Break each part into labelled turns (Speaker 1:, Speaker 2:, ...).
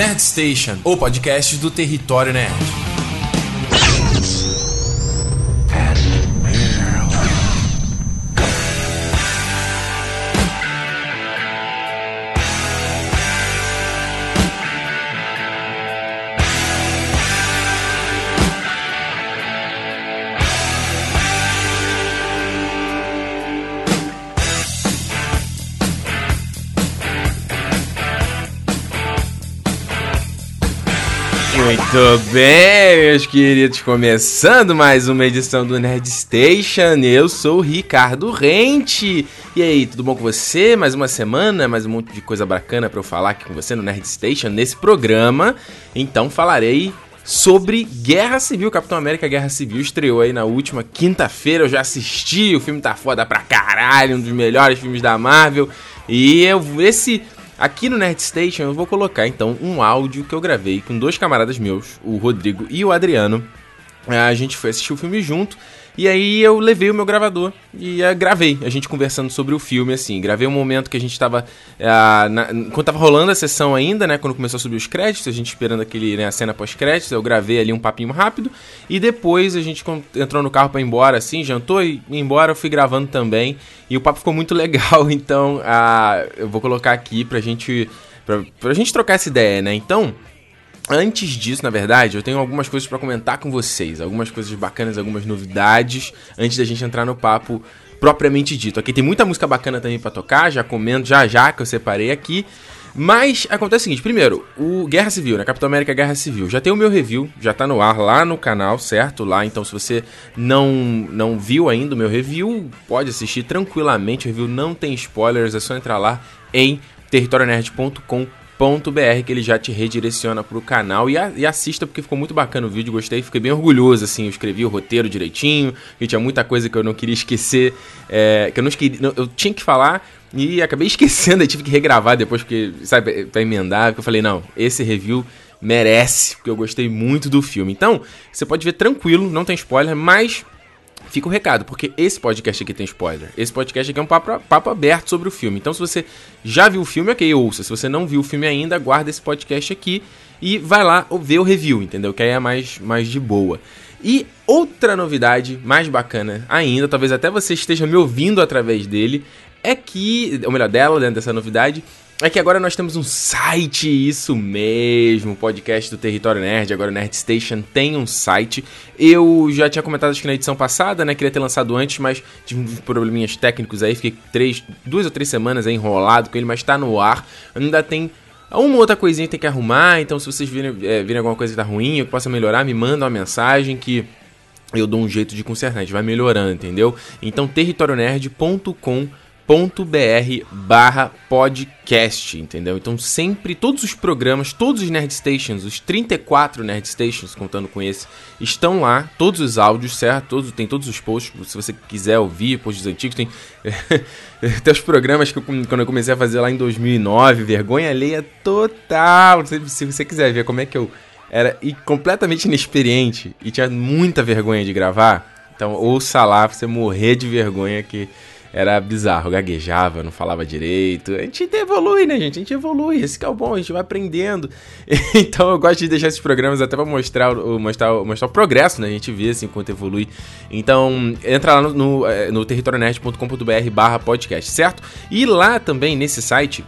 Speaker 1: Nerd Station, o podcast do Território Nerd.
Speaker 2: Muito bem, meus queridos, começando mais uma edição do Nerd Station. Eu sou o Ricardo Rente. E aí, tudo bom com você? Mais uma semana, mais um monte de coisa bacana para eu falar aqui com você no Nerd Station nesse programa. Então falarei sobre Guerra Civil. Capitão América Guerra Civil estreou aí na última quinta-feira. Eu já assisti, o filme tá foda pra caralho, um dos melhores filmes da Marvel. E eu, esse Aqui no Nerd Station eu vou colocar então um áudio que eu gravei com dois camaradas meus, o Rodrigo e o Adriano. A gente foi assistir o filme junto e aí eu levei o meu gravador e uh, gravei, a gente conversando sobre o filme, assim. Gravei um momento que a gente tava. Uh, na, quando tava rolando a sessão ainda, né? Quando começou a subir os créditos, a gente esperando aquele, né, a cena pós-créditos, eu gravei ali um papinho rápido. E depois a gente entrou no carro para ir embora, assim, jantou e embora, eu fui gravando também. E o papo ficou muito legal, então uh, eu vou colocar aqui pra gente. Pra, pra gente trocar essa ideia, né? Então. Antes disso, na verdade, eu tenho algumas coisas para comentar com vocês, algumas coisas bacanas, algumas novidades, antes da gente entrar no papo propriamente dito. Aqui tem muita música bacana também para tocar, já comendo já já que eu separei aqui. Mas acontece o seguinte, primeiro, o Guerra Civil, né? Capitão América Guerra Civil. Já tem o meu review, já tá no ar lá no canal, certo? Lá, então se você não não viu ainda o meu review, pode assistir tranquilamente. O review não tem spoilers, é só entrar lá em territorionerd.com.br br que ele já te redireciona pro canal e, a, e, assista porque ficou muito bacana o vídeo, gostei, fiquei bem orgulhoso, assim, eu escrevi o roteiro direitinho, e tinha muita coisa que eu não queria esquecer, é, que eu não, não eu tinha que falar e acabei esquecendo, aí tive que regravar depois, porque, sabe, pra emendar, porque eu falei, não, esse review merece, porque eu gostei muito do filme. Então, você pode ver tranquilo, não tem spoiler, mas fica o recado, porque esse podcast aqui tem spoiler. Esse podcast aqui é um papo, papo aberto sobre o filme. Então, se você já viu o filme, ok, ouça. Se você não viu o filme ainda, guarda esse podcast aqui e vai lá ver o review, entendeu? Que aí é mais, mais de boa. E outra novidade mais bacana ainda, talvez até você esteja me ouvindo através dele, é que, ou melhor, dela, dentro dessa novidade, é que agora nós temos um site, isso mesmo, podcast do Território Nerd, agora o Nerd Station tem um site. Eu já tinha comentado acho que na edição passada, né, queria ter lançado antes, mas tive uns probleminhas técnicos aí, fiquei três, duas ou três semanas enrolado com ele, mas tá no ar. Ainda tem uma outra coisinha que tem que arrumar, então se vocês virem, é, virem alguma coisa que tá ruim, eu que possa melhorar, me manda uma mensagem que eu dou um jeito de consertar, a gente vai melhorando, entendeu? Então territorionerd.com.br br barra podcast, entendeu? Então sempre, todos os programas, todos os Nerd Stations, os 34 Nerd Stations, contando com esse, estão lá, todos os áudios, certo? Todos, tem todos os posts, se você quiser ouvir, posts antigos, tem até os programas que eu, quando eu comecei a fazer lá em 2009, vergonha alheia total, se, se você quiser ver como é que eu era completamente inexperiente e tinha muita vergonha de gravar, então ouça lá pra você morrer de vergonha que era bizarro, gaguejava, não falava direito. A gente evolui, né, gente? A gente evolui, esse é o bom, a gente vai aprendendo. então eu gosto de deixar esses programas até pra mostrar, mostrar, mostrar o progresso, né? A gente vê assim enquanto evolui. Então, entra lá no, no, é, no territorionet.com.br barra podcast, certo? E lá também, nesse site,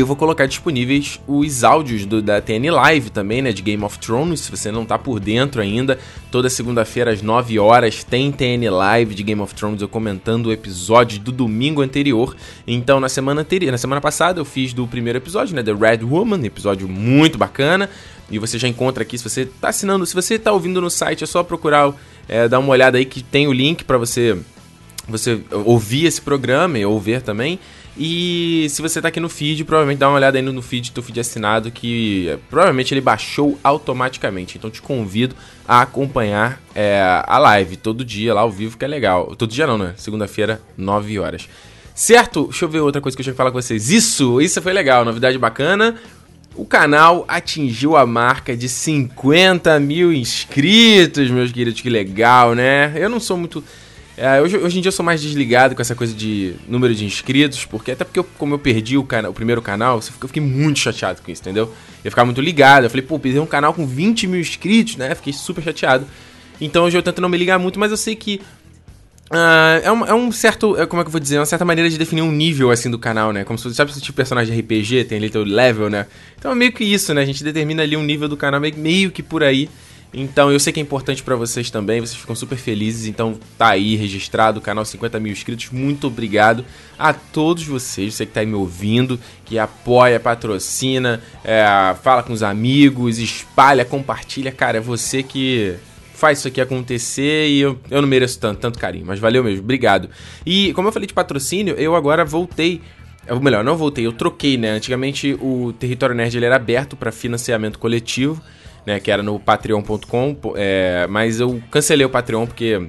Speaker 2: eu vou colocar disponíveis os áudios do, da TN Live também, né, de Game of Thrones, se você não tá por dentro ainda. Toda segunda-feira às 9 horas tem TN Live de Game of Thrones eu comentando o episódio do domingo anterior. Então, na semana anterior, na semana passada eu fiz do primeiro episódio, né, The Red Woman, episódio muito bacana. E você já encontra aqui, se você tá assinando, se você tá ouvindo no site, é só procurar, é, dar uma olhada aí que tem o link para você você ouvir esse programa e ouvir também. E se você tá aqui no feed, provavelmente dá uma olhada aí no feed, teu feed assinado, que é, provavelmente ele baixou automaticamente. Então te convido a acompanhar é, a live todo dia lá ao vivo, que é legal. Todo dia não, né? Segunda-feira, 9 horas. Certo? Deixa eu ver outra coisa que eu tinha que falar com vocês. Isso, isso foi legal, novidade bacana. O canal atingiu a marca de 50 mil inscritos, meus queridos, que legal, né? Eu não sou muito É, hoje, hoje em dia eu sou mais desligado com essa coisa de número de inscritos, porque até porque eu, como eu perdi o, cana o primeiro canal, eu fiquei muito chateado com isso, entendeu? Eu ficava muito ligado, eu falei, pô, perdi um canal com 20 mil inscritos, né? Fiquei super chateado. Então hoje eu tento não me ligar muito, mas eu sei que Uh, é, um, é, um, certo. É, como é que eu vou dizer? É uma certa maneira de definir um nível assim do canal, né? Como se sabe se tipo personagem de RPG, tem ali teu level, né? Então é meio que isso, né? A gente determina ali um nível do canal meio, meio que por aí. Então eu sei que é importante para vocês também, vocês ficam super felizes. Então tá aí registrado o canal 50 mil inscritos. Muito obrigado a todos vocês, você que tá aí me ouvindo, que apoia, patrocina, é, fala com os amigos, espalha, compartilha. Cara, é você que faz isso aqui acontecer e eu, eu não mereço tanto, tanto carinho, mas valeu mesmo, obrigado. E como eu falei de patrocínio, eu agora voltei ou melhor, não voltei, eu troquei, né? Antigamente o Território Nerd ele era aberto para financiamento coletivo, né? Que era no patreon.com, é, mas eu cancelei o Patreon porque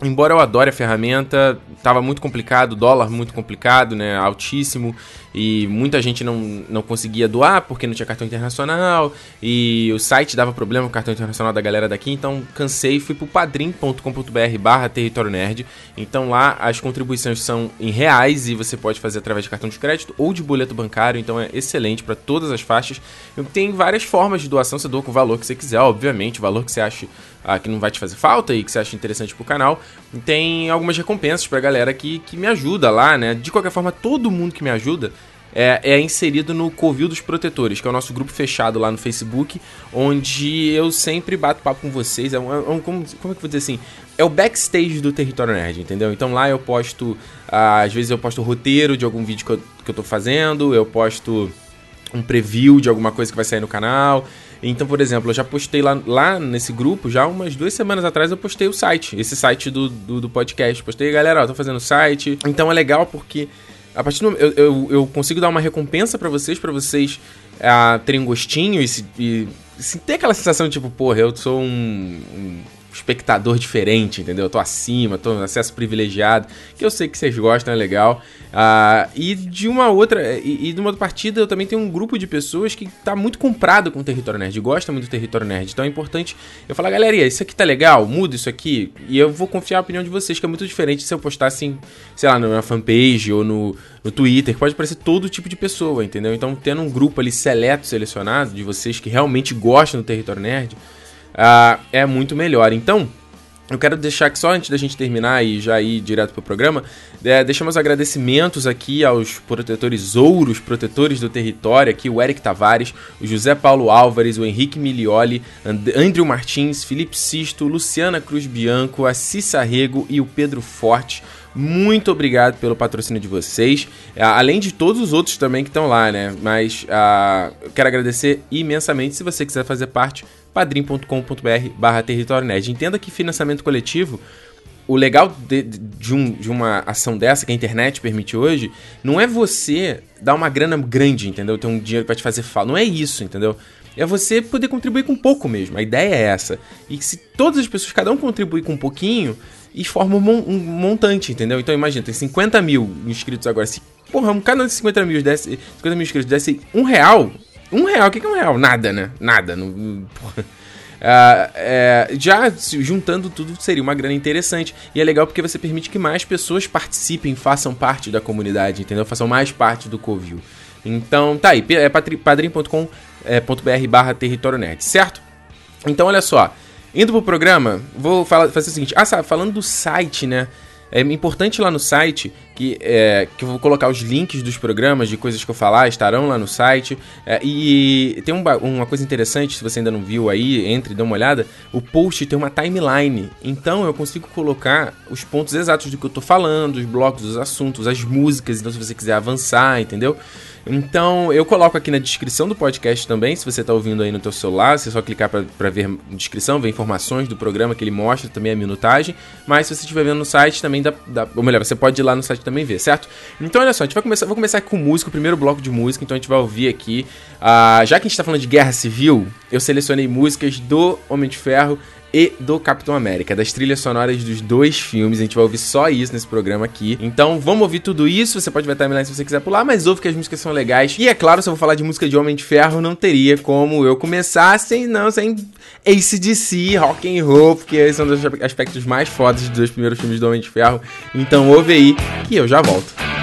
Speaker 2: Embora eu adore a ferramenta, estava muito complicado, dólar muito complicado, né, altíssimo, e muita gente não, não conseguia doar porque não tinha cartão internacional, e o site dava problema com o cartão internacional da galera daqui, então cansei e fui pro padrim.com.br barra território nerd. Então lá as contribuições são em reais e você pode fazer através de cartão de crédito ou de boleto bancário, então é excelente para todas as faixas. Tem várias formas de doação, você doa com o valor que você quiser, obviamente, o valor que você acha ah, que não vai te fazer falta e que você acha interessante pro canal. Tem algumas recompensas pra galera que, que me ajuda lá, né? De qualquer forma, todo mundo que me ajuda é, é, inserido no Covil dos Protetores, que é o nosso grupo fechado lá no Facebook, onde eu sempre bato papo com vocês. É um, é um como, como é que eu vou dizer assim? É o backstage do Território Nerd, entendeu? Então lá eu posto, ah, às vezes eu posto roteiro de algum vídeo que eu, que eu tô fazendo, eu posto um preview de alguma coisa que vai sair no canal. Então, por exemplo, eu já postei lá, lá nesse grupo, já umas duas semanas atrás, eu postei o site, esse site do, do, do podcast. Postei, galera, ó, tô fazendo o site. Então é legal porque a partir do eu, eu, eu consigo dar uma recompensa para vocês, para vocês uh, terem um gostinho e, se, e se ter aquela sensação de tipo, porra, eu sou um, um espectador diferente, entendeu? Eu tô acima, tô no acesso privilegiado, que eu sei que vocês gostam, é legal. Uh, e de uma outra, e, e, de uma outra partida eu também tenho um grupo de pessoas que tá muito comprado com o Território Nerd, gosta muito do Território Nerd. Então é importante eu falar, galera, isso aqui tá legal, muda isso aqui, e eu vou confiar a opinião de vocês, que é muito diferente se eu postar assim, sei lá, na fanpage ou no, no Twitter, pode aparecer todo tipo de pessoa, entendeu? Então tendo um grupo ali seleto, selecionado, de vocês que realmente gostam do Território Nerd uh, é muito melhor. Então, eu quero deixar que só antes da gente terminar e já ir direto pro programa, é, deixamos agradecimentos aqui aos protetores ouros, protetores do território, aqui o Eric Tavares, o José Paulo Álvares, o Henrique Milioli, And Andrew Martins, Felipe Sisto, Luciana Cruz Bianco, a Cissa Rego e o Pedro Forte. Muito obrigado pelo patrocínio de vocês, é, além de todos os outros também que estão lá, né? Mas uh, eu quero agradecer imensamente. Se você quiser fazer parte, padrim.com.br barra território nerd. Entenda que financiamento coletivo, o legal de, de, um, de uma ação dessa que a internet permite hoje, não é você dar uma grana grande, entendeu? Ter um dinheiro vai te fazer falta. Não é isso, entendeu? É você poder contribuir com pouco mesmo. A ideia é essa. E se todas as pessoas, cada um contribuir com um pouquinho, e forma um, montante, entendeu? Então imagina, tem 50 mil inscritos agora. Se, porra, um canal de 50 mil, desse, 50 mil inscritos desse um real, um real, o que, é um real? Nada, né? Nada. Não, uh, é, já juntando tudo seria uma grana interessante. E é legal porque você permite que mais pessoas participem, façam parte da comunidade, entendeu? Façam mais parte do Covil. Então tá aí, é padrim.com.br é, barra território nerd, certo? Então olha só, indo pro programa, vou falar, fazer o seguinte, ah, sabe, falando do site, né? É importante lá no site que, é, que eu vou colocar os links dos programas, de coisas que eu falar, estarão lá no site. É, e tem um, uma coisa interessante, se você ainda não viu aí, entre e dê uma olhada. O post tem uma timeline. Então eu consigo colocar os pontos exatos do que eu tô falando, os blocos, os assuntos, as músicas. Então se você quiser avançar, entendeu? Então, eu coloco aqui na descrição do podcast também, se você está ouvindo aí no teu celular, você só clicar para ver descrição, ver informações do programa que ele mostra, também a minutagem, mas se você estiver vendo no site, também dá, dá, ou melhor, você pode ir lá no site também ver, certo? Então, olha só, a gente vai começar, vou começar com música, o primeiro bloco de música, então a gente vai ouvir aqui, uh, já que a gente está falando de guerra civil, eu selecionei músicas do Homem de Ferro e do Capitão América, das trilhas sonoras dos dois filmes. A gente vai ouvir só isso nesse programa aqui. Então vamos ouvir tudo isso. Você pode ver a timeline se você quiser pular, mas ouve que as músicas são legais. E é claro, se eu vou falar de música de Homem de Ferro, não teria como eu começar sem não, sem ACDC, rock and roll, porque esses são os aspectos mais fodas dos dois primeiros filmes do Homem de Ferro. Então ouve aí que eu já volto.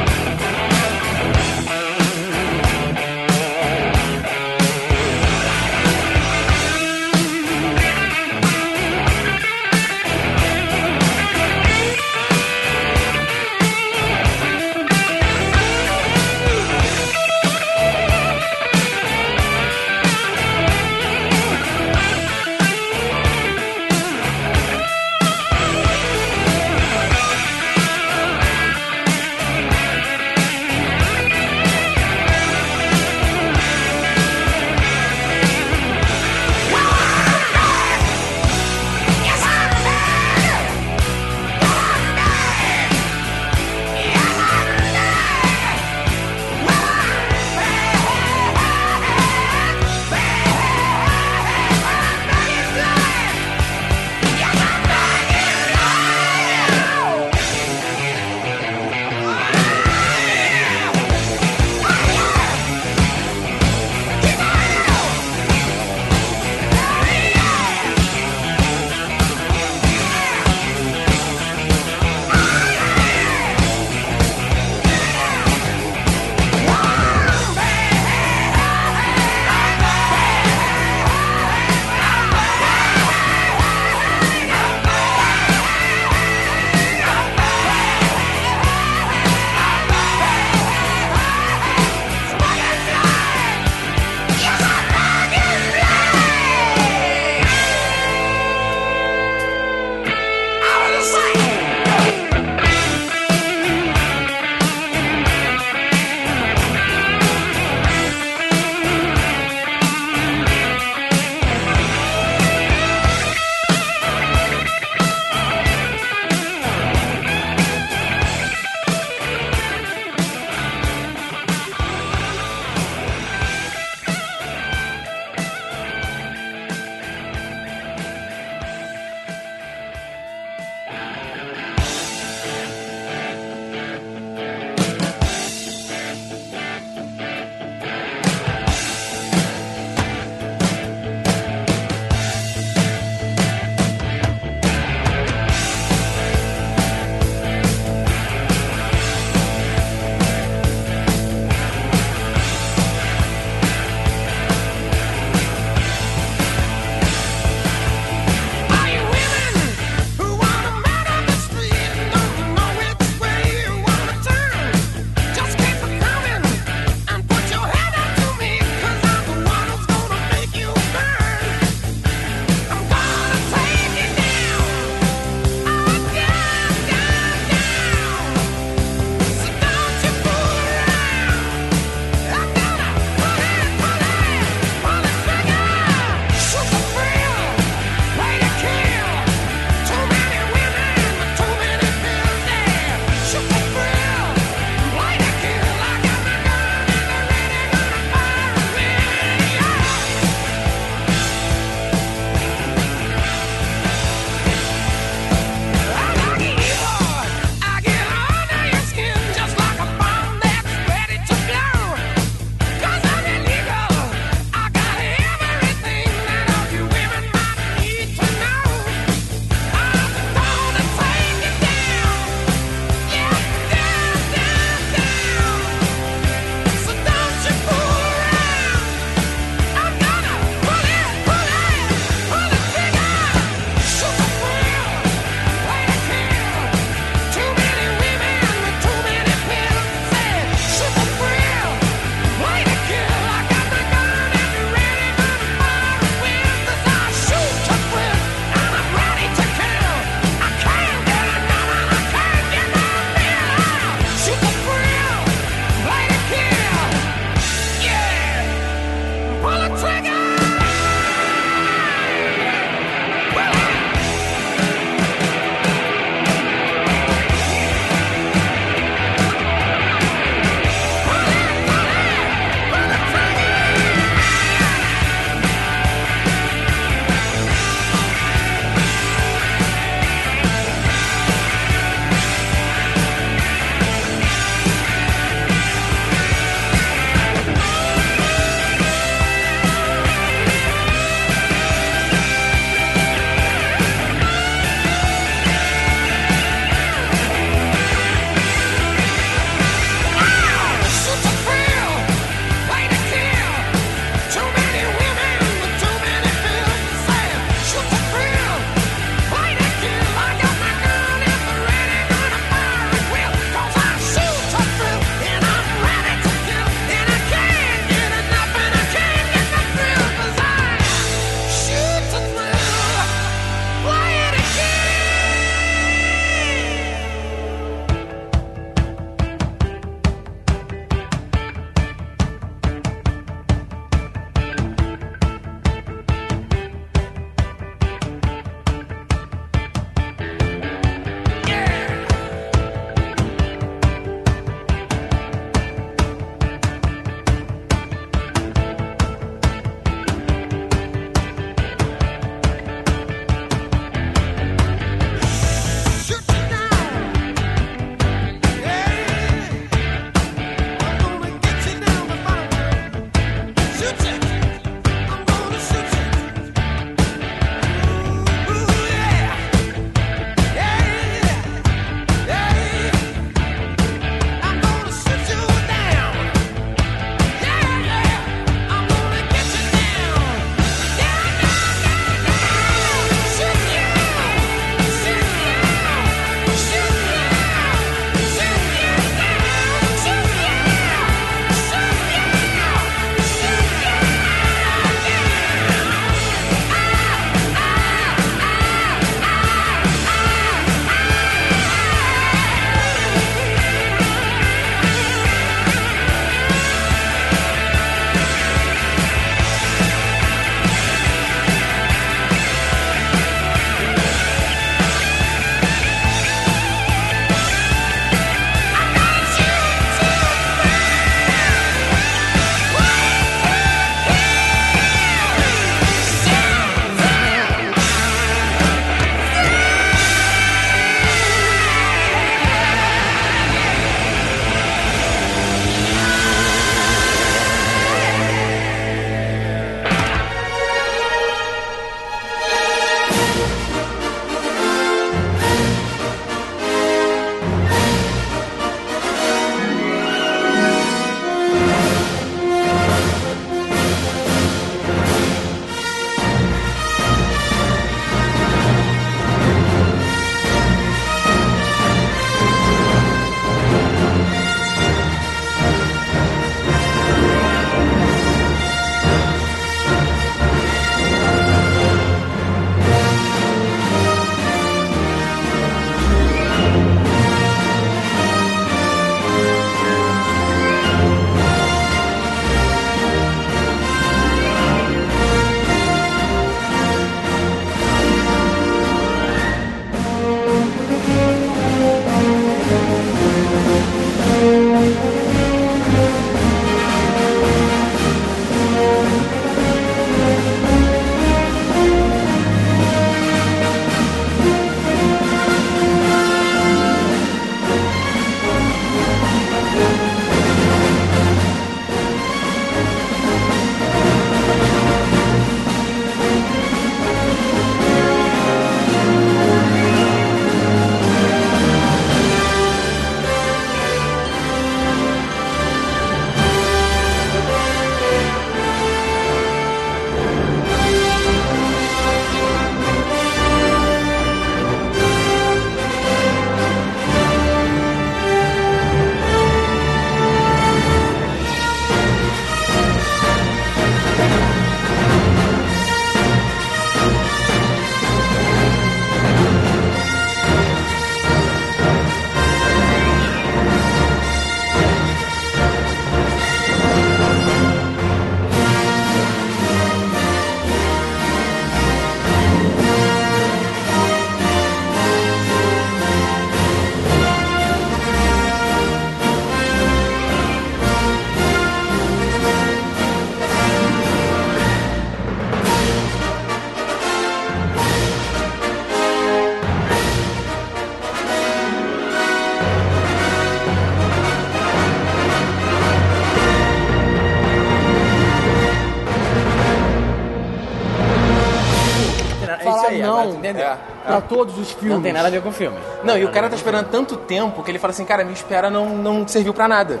Speaker 2: É.
Speaker 3: todos os filmes.
Speaker 4: Não tem nada a ver com o filme.
Speaker 2: Não, e o cara tá esperando tanto tempo que ele fala assim, cara, minha espera não, não serviu pra nada.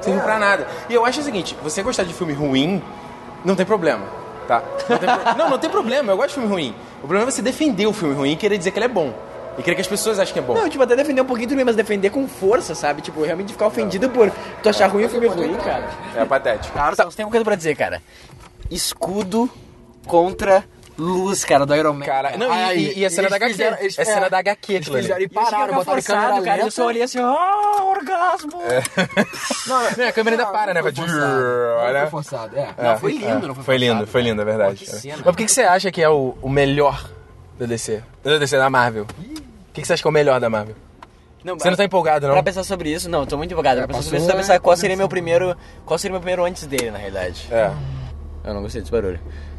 Speaker 2: Serviu pra nada. E eu acho o seguinte, você gostar de filme ruim, não tem problema, tá? Não, tem pro- não, não tem problema, eu gosto de filme ruim. O problema é você defender o filme ruim e querer dizer que ele é bom. E querer que as pessoas achem que é bom.
Speaker 4: Não, tipo, até defender um pouquinho também, mas defender com força, sabe? Tipo, realmente ficar ofendido por tu achar ruim o filme ruim, cara.
Speaker 2: É patético.
Speaker 4: Cara, você tem uma coisa pra dizer, cara. Escudo contra luz, cara, do Iron Man.
Speaker 2: Cara, não, e,
Speaker 3: Aí,
Speaker 2: e- e a cena da HQ.
Speaker 3: fizeram- eles-
Speaker 2: é cena
Speaker 3: é,
Speaker 2: da HQ,
Speaker 3: Eles fizeram e
Speaker 4: eu que
Speaker 3: pararam, botaram
Speaker 4: forçado,
Speaker 3: câmera
Speaker 4: cara. Eu
Speaker 3: lenta.
Speaker 4: só olhei assim, ah, orgasmo.
Speaker 2: Não, a câmera ainda para, né?
Speaker 3: Foi
Speaker 2: Vai-
Speaker 3: forçado. Não foi forçado, é.
Speaker 2: É,
Speaker 4: foi lindo, não foi
Speaker 2: Foi lindo, foi lindo, é verdade.
Speaker 4: Pô, que
Speaker 2: É.
Speaker 4: cena.
Speaker 2: Mas por que, você acha que é o, melhor da DC? Da DC, da Marvel? O que, você acha que é o melhor da Marvel?
Speaker 4: Não,
Speaker 2: Você não tá empolgado, não?
Speaker 4: Pra pensar sobre isso, não, tô muito empolgado. Pra pensar sobre isso, pra pensar qual
Speaker 3: né?
Speaker 4: seria meu primeiro. Qual seria meu primeiro antes dele, na realidade.
Speaker 2: É.
Speaker 4: Eu não gostei desse barulho.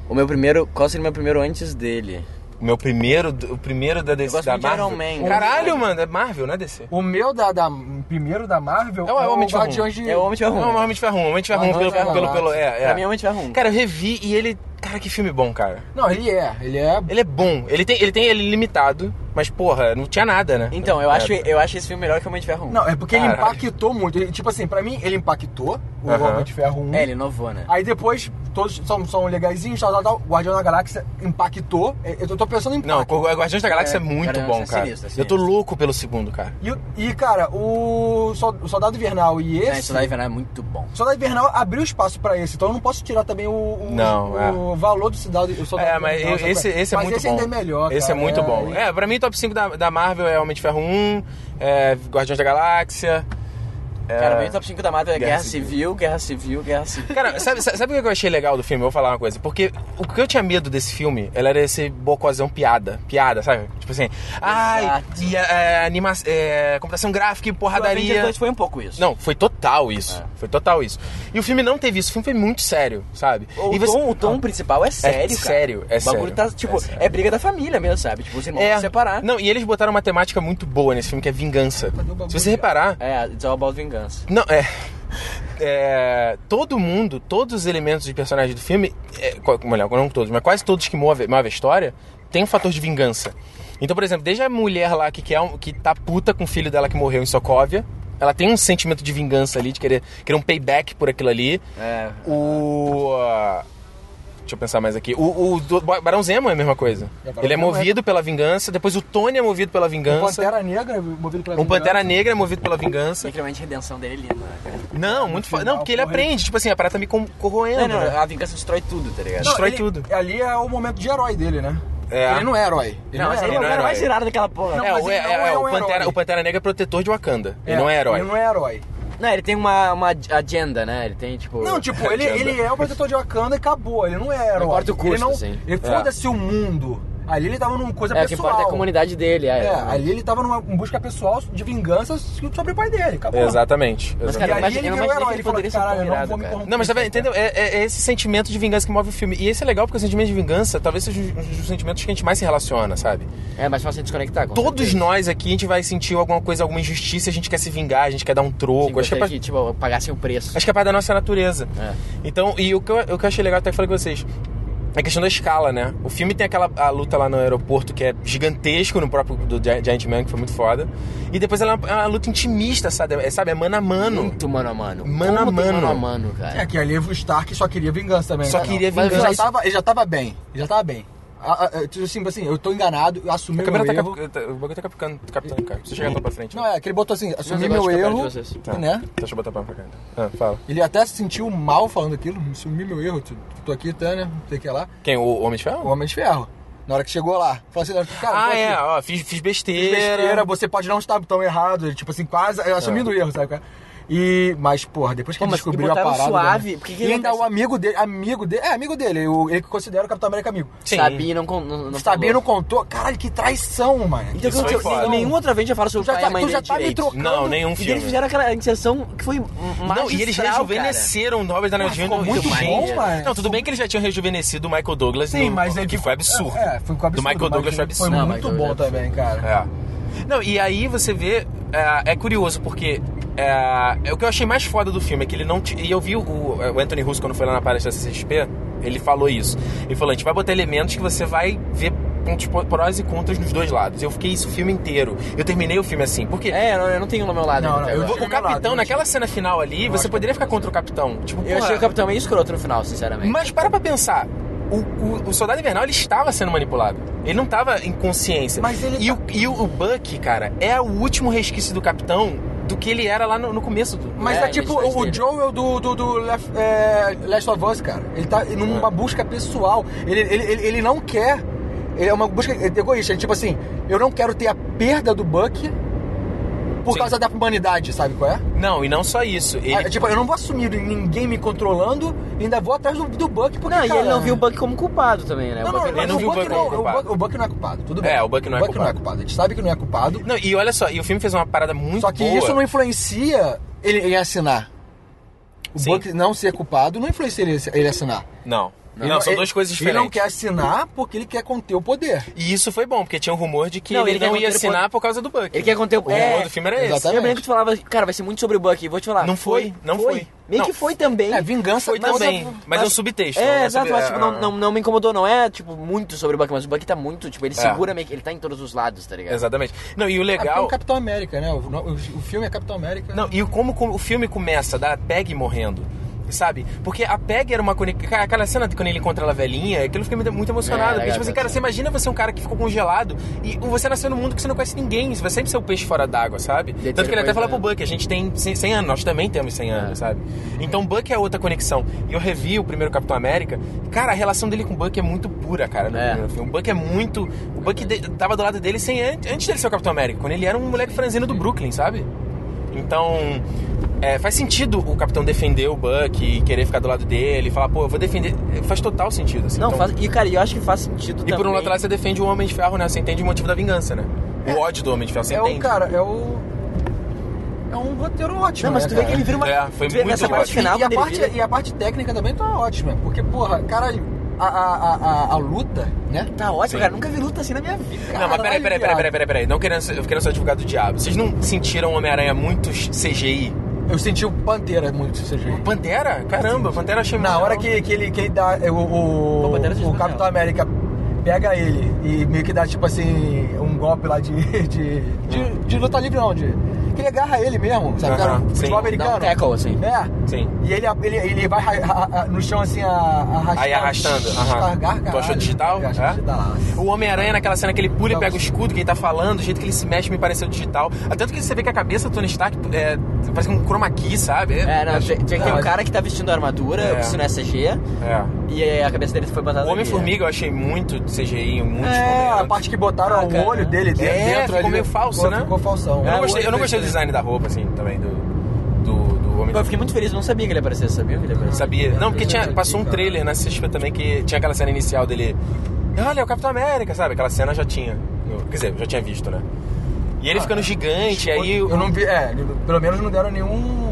Speaker 4: O meu primeiro. Qual seria o meu primeiro antes dele?
Speaker 2: O meu primeiro, o primeiro da DC,
Speaker 4: gosto
Speaker 2: da
Speaker 4: de
Speaker 2: Marvel.
Speaker 4: Iron Man.
Speaker 2: Caralho, mano, é Marvel, não é DC.
Speaker 3: O meu da, da- primeiro da Marvel
Speaker 2: É o Homem de Ferro.
Speaker 3: De...
Speaker 4: É o Homem de Ferro
Speaker 2: Não,
Speaker 4: 1.
Speaker 2: o Homem de Ferro 1, o Homem de Ferro 1
Speaker 3: Ah,
Speaker 2: pelo, pelo, pelo, é, é.
Speaker 4: Pra mim é o Homem de Ferro 1.
Speaker 2: Cara, eu revi e ele, cara, que filme bom, cara.
Speaker 3: Não, ele é. Ele é...
Speaker 2: Ele é bom, ele tem ele tem ele limitado, mas porra, não tinha nada, né?
Speaker 4: Então, eu
Speaker 2: É.
Speaker 4: acho, eu acho esse filme melhor que o Homem de Ferro 1.
Speaker 3: Não, é porque ele
Speaker 2: Caralho.
Speaker 3: impactou muito. Ele- tipo assim, pra mim, ele impactou o
Speaker 2: Aham.
Speaker 3: Homem de Ferro 1.
Speaker 4: É, ele inovou, né?
Speaker 3: Aí depois, todos são, são legaisinhos, tal, tal, tal. Guardião da Galáxia impactou. Eu tô- pensando em
Speaker 2: Não,
Speaker 3: impacto.
Speaker 2: o Guardiões da Galáxia é,
Speaker 4: É,
Speaker 2: muito
Speaker 4: Guardiões
Speaker 2: bom,
Speaker 4: é
Speaker 2: cara.
Speaker 4: sinistro, é
Speaker 2: Eu tô
Speaker 4: sinistro.
Speaker 2: louco pelo segundo, cara.
Speaker 3: E, o- e, cara, o, o Soldado Invernal e
Speaker 4: É,
Speaker 3: esse...
Speaker 4: isso daí é muito bom.
Speaker 3: O Soldado Invernal abriu espaço pra esse, então eu não posso tirar também o, o,
Speaker 2: Não,
Speaker 3: o valor do Soldado, o Soldado
Speaker 2: É, mas eu- esse, esse é
Speaker 3: Mas
Speaker 2: muito
Speaker 3: esse
Speaker 2: bom.
Speaker 3: ainda é melhor,
Speaker 2: Esse
Speaker 3: cara.
Speaker 2: é muito bom.
Speaker 3: ele-
Speaker 2: É, pra mim, top 5 da, da Marvel é Homem de Ferro 1, é Guardiões da Galáxia. É-
Speaker 4: Cara, bem top 5 da Marvel é
Speaker 2: Guerra
Speaker 4: Guerra Civil, Guerra Civil, Guerra Civil.
Speaker 2: Cara, sabe, sabe sabe o que eu achei legal do filme? Eu vou falar uma coisa. Porque o que eu tinha medo desse filme, ela era esse bocozão piada. Piada, sabe? Tipo assim, ai,
Speaker 4: Exato.
Speaker 2: e é, anima é, computação gráfica e
Speaker 4: O Avengers
Speaker 2: porradaria.
Speaker 4: 2 foi um pouco isso.
Speaker 2: Não, foi total isso.
Speaker 4: É.
Speaker 2: Foi total isso. E o filme não teve isso. O filme foi muito sério, sabe?
Speaker 4: O,
Speaker 2: e você-
Speaker 4: tom, o tom principal é sério, cara.
Speaker 2: sério, é
Speaker 4: O bagulho
Speaker 2: sério,
Speaker 4: tá, tipo,
Speaker 2: é
Speaker 4: é, briga da família mesmo, sabe? Tipo, os irmãos
Speaker 2: É,
Speaker 4: se separar.
Speaker 2: Não, e eles botaram uma temática muito boa nesse filme, que é vingança. Se você reparar,
Speaker 4: É, It's All About Vingança.
Speaker 2: Não, é. é, todo mundo, todos os elementos de personagem do filme, é, melhor, não todos, mas quase todos que movem move a história, tem um fator de vingança. Então, por exemplo, desde a mulher lá que, quer que tá puta com o filho dela que morreu em Sokovia, ela tem um sentimento de vingança ali, de querer, querer um payback por aquilo ali.
Speaker 4: É.
Speaker 2: O. ah, Deixa eu pensar mais aqui. O, o do Barão Zemo é a mesma coisa.
Speaker 3: É,
Speaker 2: Ele é
Speaker 3: é-
Speaker 2: movido pela vingança, depois o Tony é movido pela
Speaker 3: O
Speaker 2: vingança.
Speaker 3: Pantera Negra, movido pela
Speaker 2: Um Pantera
Speaker 3: vingança.
Speaker 2: Negra é movido pela vingança.
Speaker 4: Literalmente a redenção dele é linda, né, cara?
Speaker 2: Não, muito foda.
Speaker 3: final,
Speaker 2: Não, porque ele
Speaker 3: ele-
Speaker 2: aprende. Tipo assim, a parada tá me corroendo.
Speaker 4: Não, não,
Speaker 2: né?
Speaker 4: a vingança destrói tudo, tá ligado?
Speaker 3: Não,
Speaker 2: destrói
Speaker 3: ele-
Speaker 2: tudo.
Speaker 3: Ali é o momento de herói dele, né?
Speaker 2: É.
Speaker 3: Ele não é herói. Ele
Speaker 4: Não, mas
Speaker 3: é
Speaker 4: ele é o
Speaker 2: não é
Speaker 4: cara mais
Speaker 2: herói.
Speaker 4: irado daquela porra.
Speaker 3: Não,
Speaker 2: é, o,
Speaker 3: ele
Speaker 2: é,
Speaker 3: não
Speaker 2: é,
Speaker 3: é
Speaker 2: o,
Speaker 3: um
Speaker 2: Pantera,
Speaker 3: herói.
Speaker 2: o Pantera Negra é protetor de Wakanda. Ele não é herói.
Speaker 3: Ele não é herói.
Speaker 4: Não, ele tem uma, uma agenda, né? Ele tem, tipo...
Speaker 3: Não, tipo, ele,
Speaker 2: Agenda.
Speaker 3: ele é o protetor de Wakanda e acabou. Ele não é herói.
Speaker 4: importa o custo,
Speaker 3: ele não,
Speaker 4: assim.
Speaker 3: Ele foda-se o mundo. Ali ele tava numa coisa
Speaker 4: É, o que
Speaker 3: pessoal.
Speaker 4: importa é a comunidade dele, é.
Speaker 3: É, ali ele tava numa busca pessoal de vingança sobre o pai dele. Acabou.
Speaker 2: Exatamente.
Speaker 4: Mas, cara,
Speaker 3: E ali ele virou herói.
Speaker 4: que
Speaker 3: Ele falou, caralho, eu não vou me corromper.
Speaker 2: Não, mas tá vendo? Entendeu? É, é- é esse sentimento de vingança que move o filme. E esse é legal porque o sentimento de vingança talvez seja um dos sentimentos que a gente mais se relaciona, sabe?
Speaker 4: É mais fácil de desconectar. com
Speaker 2: Todos
Speaker 4: certeza.
Speaker 2: nós aqui, a gente vai sentir alguma coisa, alguma injustiça, a gente quer se vingar, a gente quer dar um troco.
Speaker 4: Sim,
Speaker 2: acho, que é pra-
Speaker 4: que, tipo, pagassem o preço.
Speaker 2: acho que é parte da nossa natureza.
Speaker 4: É.
Speaker 2: Então, e o que, eu, o que eu achei legal até que eu falei com vocês. É a questão da escala, né? O filme tem aquela a luta lá no aeroporto que é gigantesco no próprio do Gi- Giant Man, que foi muito foda. E depois ela é uma, é uma luta intimista, sabe? É, sabe? É mano a mano.
Speaker 4: Muito mano a mano.
Speaker 2: Mano a
Speaker 4: Como tem
Speaker 2: mano.
Speaker 4: mano a mano, cara.
Speaker 3: É que ali o Stark só queria vingança também.
Speaker 2: Só
Speaker 3: né?
Speaker 2: queria
Speaker 3: Mas
Speaker 2: vingança.
Speaker 3: Ele já, tava, ele já tava bem. Ele já tava bem. Ah, ah, tipo assim, assim, eu tô enganado, eu assumi
Speaker 2: A
Speaker 3: meu
Speaker 2: tá,
Speaker 3: erro.
Speaker 2: cap... tá- O bagulho tá captando, captando, cara. Você chegar lá pra frente.
Speaker 3: Não, é que ele botou assim, assumi
Speaker 4: eu
Speaker 3: meu
Speaker 4: ficar
Speaker 3: erro.
Speaker 2: Tá.
Speaker 3: né?
Speaker 2: Deixa eu botar pra cá. Ah, fala.
Speaker 3: Ele até se sentiu mal falando aquilo, assumi meu erro, tô, aqui, tá, né? Não sei o que lá.
Speaker 2: Quem? O Homem de
Speaker 3: O
Speaker 2: Ferro?
Speaker 3: Homem de Ferro. Na hora que chegou lá, falou assim, cara,
Speaker 2: Ah, é. Ó, fiz, fiz
Speaker 3: Fiz
Speaker 2: besteira.
Speaker 3: besteira, você pode não estar tão errado, ele, tipo assim, quase assumindo o erro, sabe? cara? E, mas, porra, depois que
Speaker 4: Pô,
Speaker 3: ele descobriu
Speaker 4: e
Speaker 3: a parada.
Speaker 4: suave,
Speaker 3: né?
Speaker 4: porque que
Speaker 3: e ainda
Speaker 4: acontece?
Speaker 3: o amigo dele, amigo dele, é amigo dele, o- ele que considera o Capitão América amigo.
Speaker 2: Sim.
Speaker 4: Sabia não, não, não
Speaker 3: Sabia, não contou. Caralho, que traição, mano.
Speaker 4: Então,
Speaker 2: Isso
Speaker 4: que
Speaker 2: foi
Speaker 4: nenhum outra vez já fala sobre
Speaker 3: Já
Speaker 4: o pai
Speaker 3: tá-
Speaker 4: e a mãe
Speaker 3: tu já
Speaker 4: dele
Speaker 3: tá me trocando.
Speaker 2: Não, nenhum
Speaker 4: E
Speaker 2: filme.
Speaker 4: eles fizeram aquela inserção que foi magistral,
Speaker 2: Não, e eles
Speaker 4: cara.
Speaker 2: rejuvenesceram o Robert Downey Jr.
Speaker 3: muito
Speaker 2: Gente.
Speaker 3: bom, mano.
Speaker 2: Não, tudo bem que eles já tinham rejuvenescido o Michael Douglas
Speaker 3: Sim,
Speaker 2: no,
Speaker 3: mas ele
Speaker 2: que foi absurdo.
Speaker 3: É, foi um absurdo.
Speaker 2: Do Michael Douglas foi
Speaker 3: Foi
Speaker 2: absurdo.
Speaker 4: Não,
Speaker 3: muito bom
Speaker 4: Douglas
Speaker 3: também, cara.
Speaker 2: É. Não, e aí você vê. É, é curioso, porque. É, é o que eu achei mais foda do filme é que ele não. t- E eu vi o, o Anthony Russo quando foi lá na palestra da CCXP, ele falou isso. Ele falou: a gente vai botar elementos que você vai ver pontos po- prós e contras nos dois lados. Eu fiquei isso o filme inteiro. Eu terminei o filme assim, porque
Speaker 4: É, eu não, eu não tenho no meu lado.
Speaker 3: Não, não, eu vou-
Speaker 2: o capitão, naquela cena final ali, você poderia ficar contra o capitão. Tipo,
Speaker 4: Eu
Speaker 2: porra,
Speaker 4: achei o capitão meio escroto no final, sinceramente.
Speaker 2: Mas para pra pensar. O, o, o Soldado Invernal ele estava sendo manipulado. Ele não estava em consciência.
Speaker 3: Mas ele
Speaker 2: e,
Speaker 3: tá-
Speaker 2: o, e o Buck, cara, é o último resquício do capitão do que ele era lá no, no começo do.
Speaker 3: Mas
Speaker 4: É,
Speaker 3: é, tipo
Speaker 4: identidade
Speaker 3: o
Speaker 4: dele.
Speaker 3: Joel do, do, do Left, é, Last of Us, cara. Ele tá numa busca pessoal. Ele, ele, ele, ele não quer. Ele é uma busca egoísta. Ele, tipo assim, eu não quero ter a perda do Buck por
Speaker 2: Sim.
Speaker 3: causa da humanidade, sabe qual é?
Speaker 2: Não, e não só isso. Ele,
Speaker 3: Ah, tipo, eu não vou assumir ninguém me controlando e ainda vou atrás do, do Buck porque.
Speaker 4: Não, e ele não viu o Buck como culpado também, né?
Speaker 3: Não,
Speaker 4: O
Speaker 3: não,
Speaker 4: Buck-
Speaker 2: ele não
Speaker 3: o
Speaker 2: viu o
Speaker 3: Buck
Speaker 2: Buck
Speaker 3: não,
Speaker 2: como
Speaker 3: o
Speaker 2: culpado.
Speaker 3: Buck, o Buck não é culpado, tudo bem.
Speaker 2: É, o Buck não é
Speaker 3: não é
Speaker 2: culpado.
Speaker 3: culpado. A gente sabe que não é culpado.
Speaker 2: Não, e olha só, e o filme fez uma parada muito
Speaker 3: Só que
Speaker 2: boa.
Speaker 3: isso não influencia ele em assinar. O
Speaker 2: Sim.
Speaker 3: Buck não ser culpado não influencia ele, ele assinar.
Speaker 2: Não.
Speaker 3: Ele
Speaker 2: Não, são
Speaker 3: ele-
Speaker 2: duas coisas
Speaker 3: Ele
Speaker 2: diferentes.
Speaker 3: não quer assinar porque ele quer conter o poder.
Speaker 2: E isso foi bom, porque tinha um rumor de que
Speaker 4: Não,
Speaker 2: ele,
Speaker 4: ele
Speaker 2: não ia
Speaker 4: o
Speaker 2: assinar
Speaker 4: poder.
Speaker 2: por causa do Buck.
Speaker 4: Ele quer conter o...
Speaker 2: O
Speaker 4: é,
Speaker 2: rumor do filme era esse.
Speaker 3: Exatamente.
Speaker 4: Eu lembro que tu falava, cara, vai ser muito sobre o Buck. E vou te falar.
Speaker 2: Não foi, não foi.
Speaker 4: Meio
Speaker 2: Não.
Speaker 4: que foi também.
Speaker 3: É, vingança
Speaker 2: Foi
Speaker 3: mas-
Speaker 2: também, mas é um subtexto.
Speaker 4: É,
Speaker 2: né?
Speaker 4: exato, mas tipo,
Speaker 2: é,
Speaker 4: não, não, não me incomodou, não é tipo muito sobre o Buck, mas o Buck tá muito, tipo, ele
Speaker 2: É.
Speaker 4: segura meio que, ele tá em todos os lados, tá ligado?
Speaker 2: Exatamente. Não, e o
Speaker 3: É, porque é
Speaker 2: legal.
Speaker 3: o Capitão América, né? O, o- o filme é Capitão América.
Speaker 2: Não, e como, como o filme começa da Peg morrendo. Sabe? Porque a Peg era uma conexão. Aquela cena de quando ele encontra ela velhinha, aquilo fica muito emocionado.
Speaker 4: É,
Speaker 2: porque, tipo assim, cara, você imagina você é um cara que ficou congelado e você nasceu num mundo que você não conhece ninguém. Você vai sempre ser o peixe fora d'água, sabe?
Speaker 4: E
Speaker 2: Tanto que ele até fala
Speaker 4: né?
Speaker 2: pro Buck, a gente tem 100 100 anos, nós também temos 100 anos,
Speaker 4: É.
Speaker 2: sabe? Então Buck é outra conexão. E eu revi o primeiro Capitão América. Cara, a relação dele com o Buck é muito pura, cara, no
Speaker 4: É.
Speaker 2: primeiro filme. O Buck é muito. O Buck de- tava do lado dele sem an- antes dele ser o Capitão América, quando ele era um moleque franzino do Brooklyn, sabe? Então, é, faz sentido o capitão defender o Buck e querer ficar do lado dele, falar, pô, eu vou defender. Faz total sentido, assim.
Speaker 4: Não,
Speaker 2: Então-
Speaker 4: faz, e cara, eu acho que faz sentido
Speaker 2: E
Speaker 4: também.
Speaker 2: por um lado, você defende o Homem de Ferro, né? Você entende o motivo da vingança, né? O ódio do Homem de Ferro, você
Speaker 3: é
Speaker 2: entende.
Speaker 3: o cara, é o. É um roteiro ótimo.
Speaker 4: Não, mas
Speaker 3: né,
Speaker 4: tu vê
Speaker 3: cara?
Speaker 4: que ele vira uma...
Speaker 2: É, foi
Speaker 4: tu vê
Speaker 2: muito
Speaker 4: nessa parte
Speaker 2: ótimo.
Speaker 4: final,
Speaker 3: e, a parte,
Speaker 4: vira-
Speaker 3: e a parte técnica também tá ótima. Porque, porra, caralho, a, a, a, a, luta, né?
Speaker 4: Tá ótimo,
Speaker 2: Sim.
Speaker 4: cara, nunca vi luta assim na minha vida.
Speaker 2: Não, mas peraí, peraí, peraí, peraí, peraí, peraí. Não querendo ser, eu querendo ser advogado do diabo. Vocês não sentiram o Homem-Aranha muito CGI?
Speaker 3: Eu senti o Pantera muito CGI.
Speaker 2: Pantera? Caramba, Pantera achei muito
Speaker 3: Na hora que, que, ele, que ele dá. O, o,
Speaker 4: O
Speaker 3: o
Speaker 4: de
Speaker 3: Capitão América pega ele e meio que dá, tipo assim, um golpe lá de. de, de, de luta livre, não, de. Que ele agarra ele mesmo, sabe?
Speaker 2: Aham,
Speaker 3: Cara,
Speaker 2: sim.
Speaker 3: futebol
Speaker 4: Dá
Speaker 3: americano.
Speaker 4: um tackle, assim.
Speaker 3: É.
Speaker 2: Sim.
Speaker 3: E ele, ele, ele vai ra- ra- ra- no chão assim, a- arrastando.
Speaker 2: Aí arrastando, aham.
Speaker 3: Cargar,
Speaker 2: Tu achou digital?
Speaker 3: Eu achei
Speaker 2: É?
Speaker 3: digital.
Speaker 2: O Homem-Aranha, naquela cena que ele pula e
Speaker 3: Não.
Speaker 2: pega o escudo que ele tá falando, o jeito que ele se mexe me pareceu digital. Até Tanto que você vê que a cabeça do Tony Stark é, parece um chroma key, sabe?
Speaker 4: É, não, tinha, tinha que ter
Speaker 3: Não,
Speaker 4: um cara que tá vestindo a armadura,
Speaker 2: É.
Speaker 4: vestindo SG,
Speaker 2: É.
Speaker 4: e aí a cabeça dele foi botada
Speaker 2: O
Speaker 4: ali,
Speaker 2: Homem-Formiga eu achei muito CGI em muitos
Speaker 3: É, a parte que botaram
Speaker 4: Ah,
Speaker 3: o olho dele dentro,
Speaker 2: É,
Speaker 3: dentro
Speaker 2: ficou
Speaker 3: ali,
Speaker 2: meio falso,
Speaker 3: ficou,
Speaker 2: né?
Speaker 3: Ficou falsão.
Speaker 2: Eu não
Speaker 3: É,
Speaker 2: gostei, eu não gostei do design da roupa, assim, também, do, do, do Homem
Speaker 4: Pô, eu fiquei muito feliz, não sabia que ele aparecia, sabia que ele aparecia?
Speaker 2: Sabia. Não, porque tinha, passou um trailer na CXP também que tinha aquela cena inicial dele. Olha, é o Capitão América, sabe? Aquela cena eu já tinha. eu- quer dizer, eu já tinha visto, né? E ele ficando gigante, aí.
Speaker 3: Eu não vi, é, pelo menos não deram nenhum.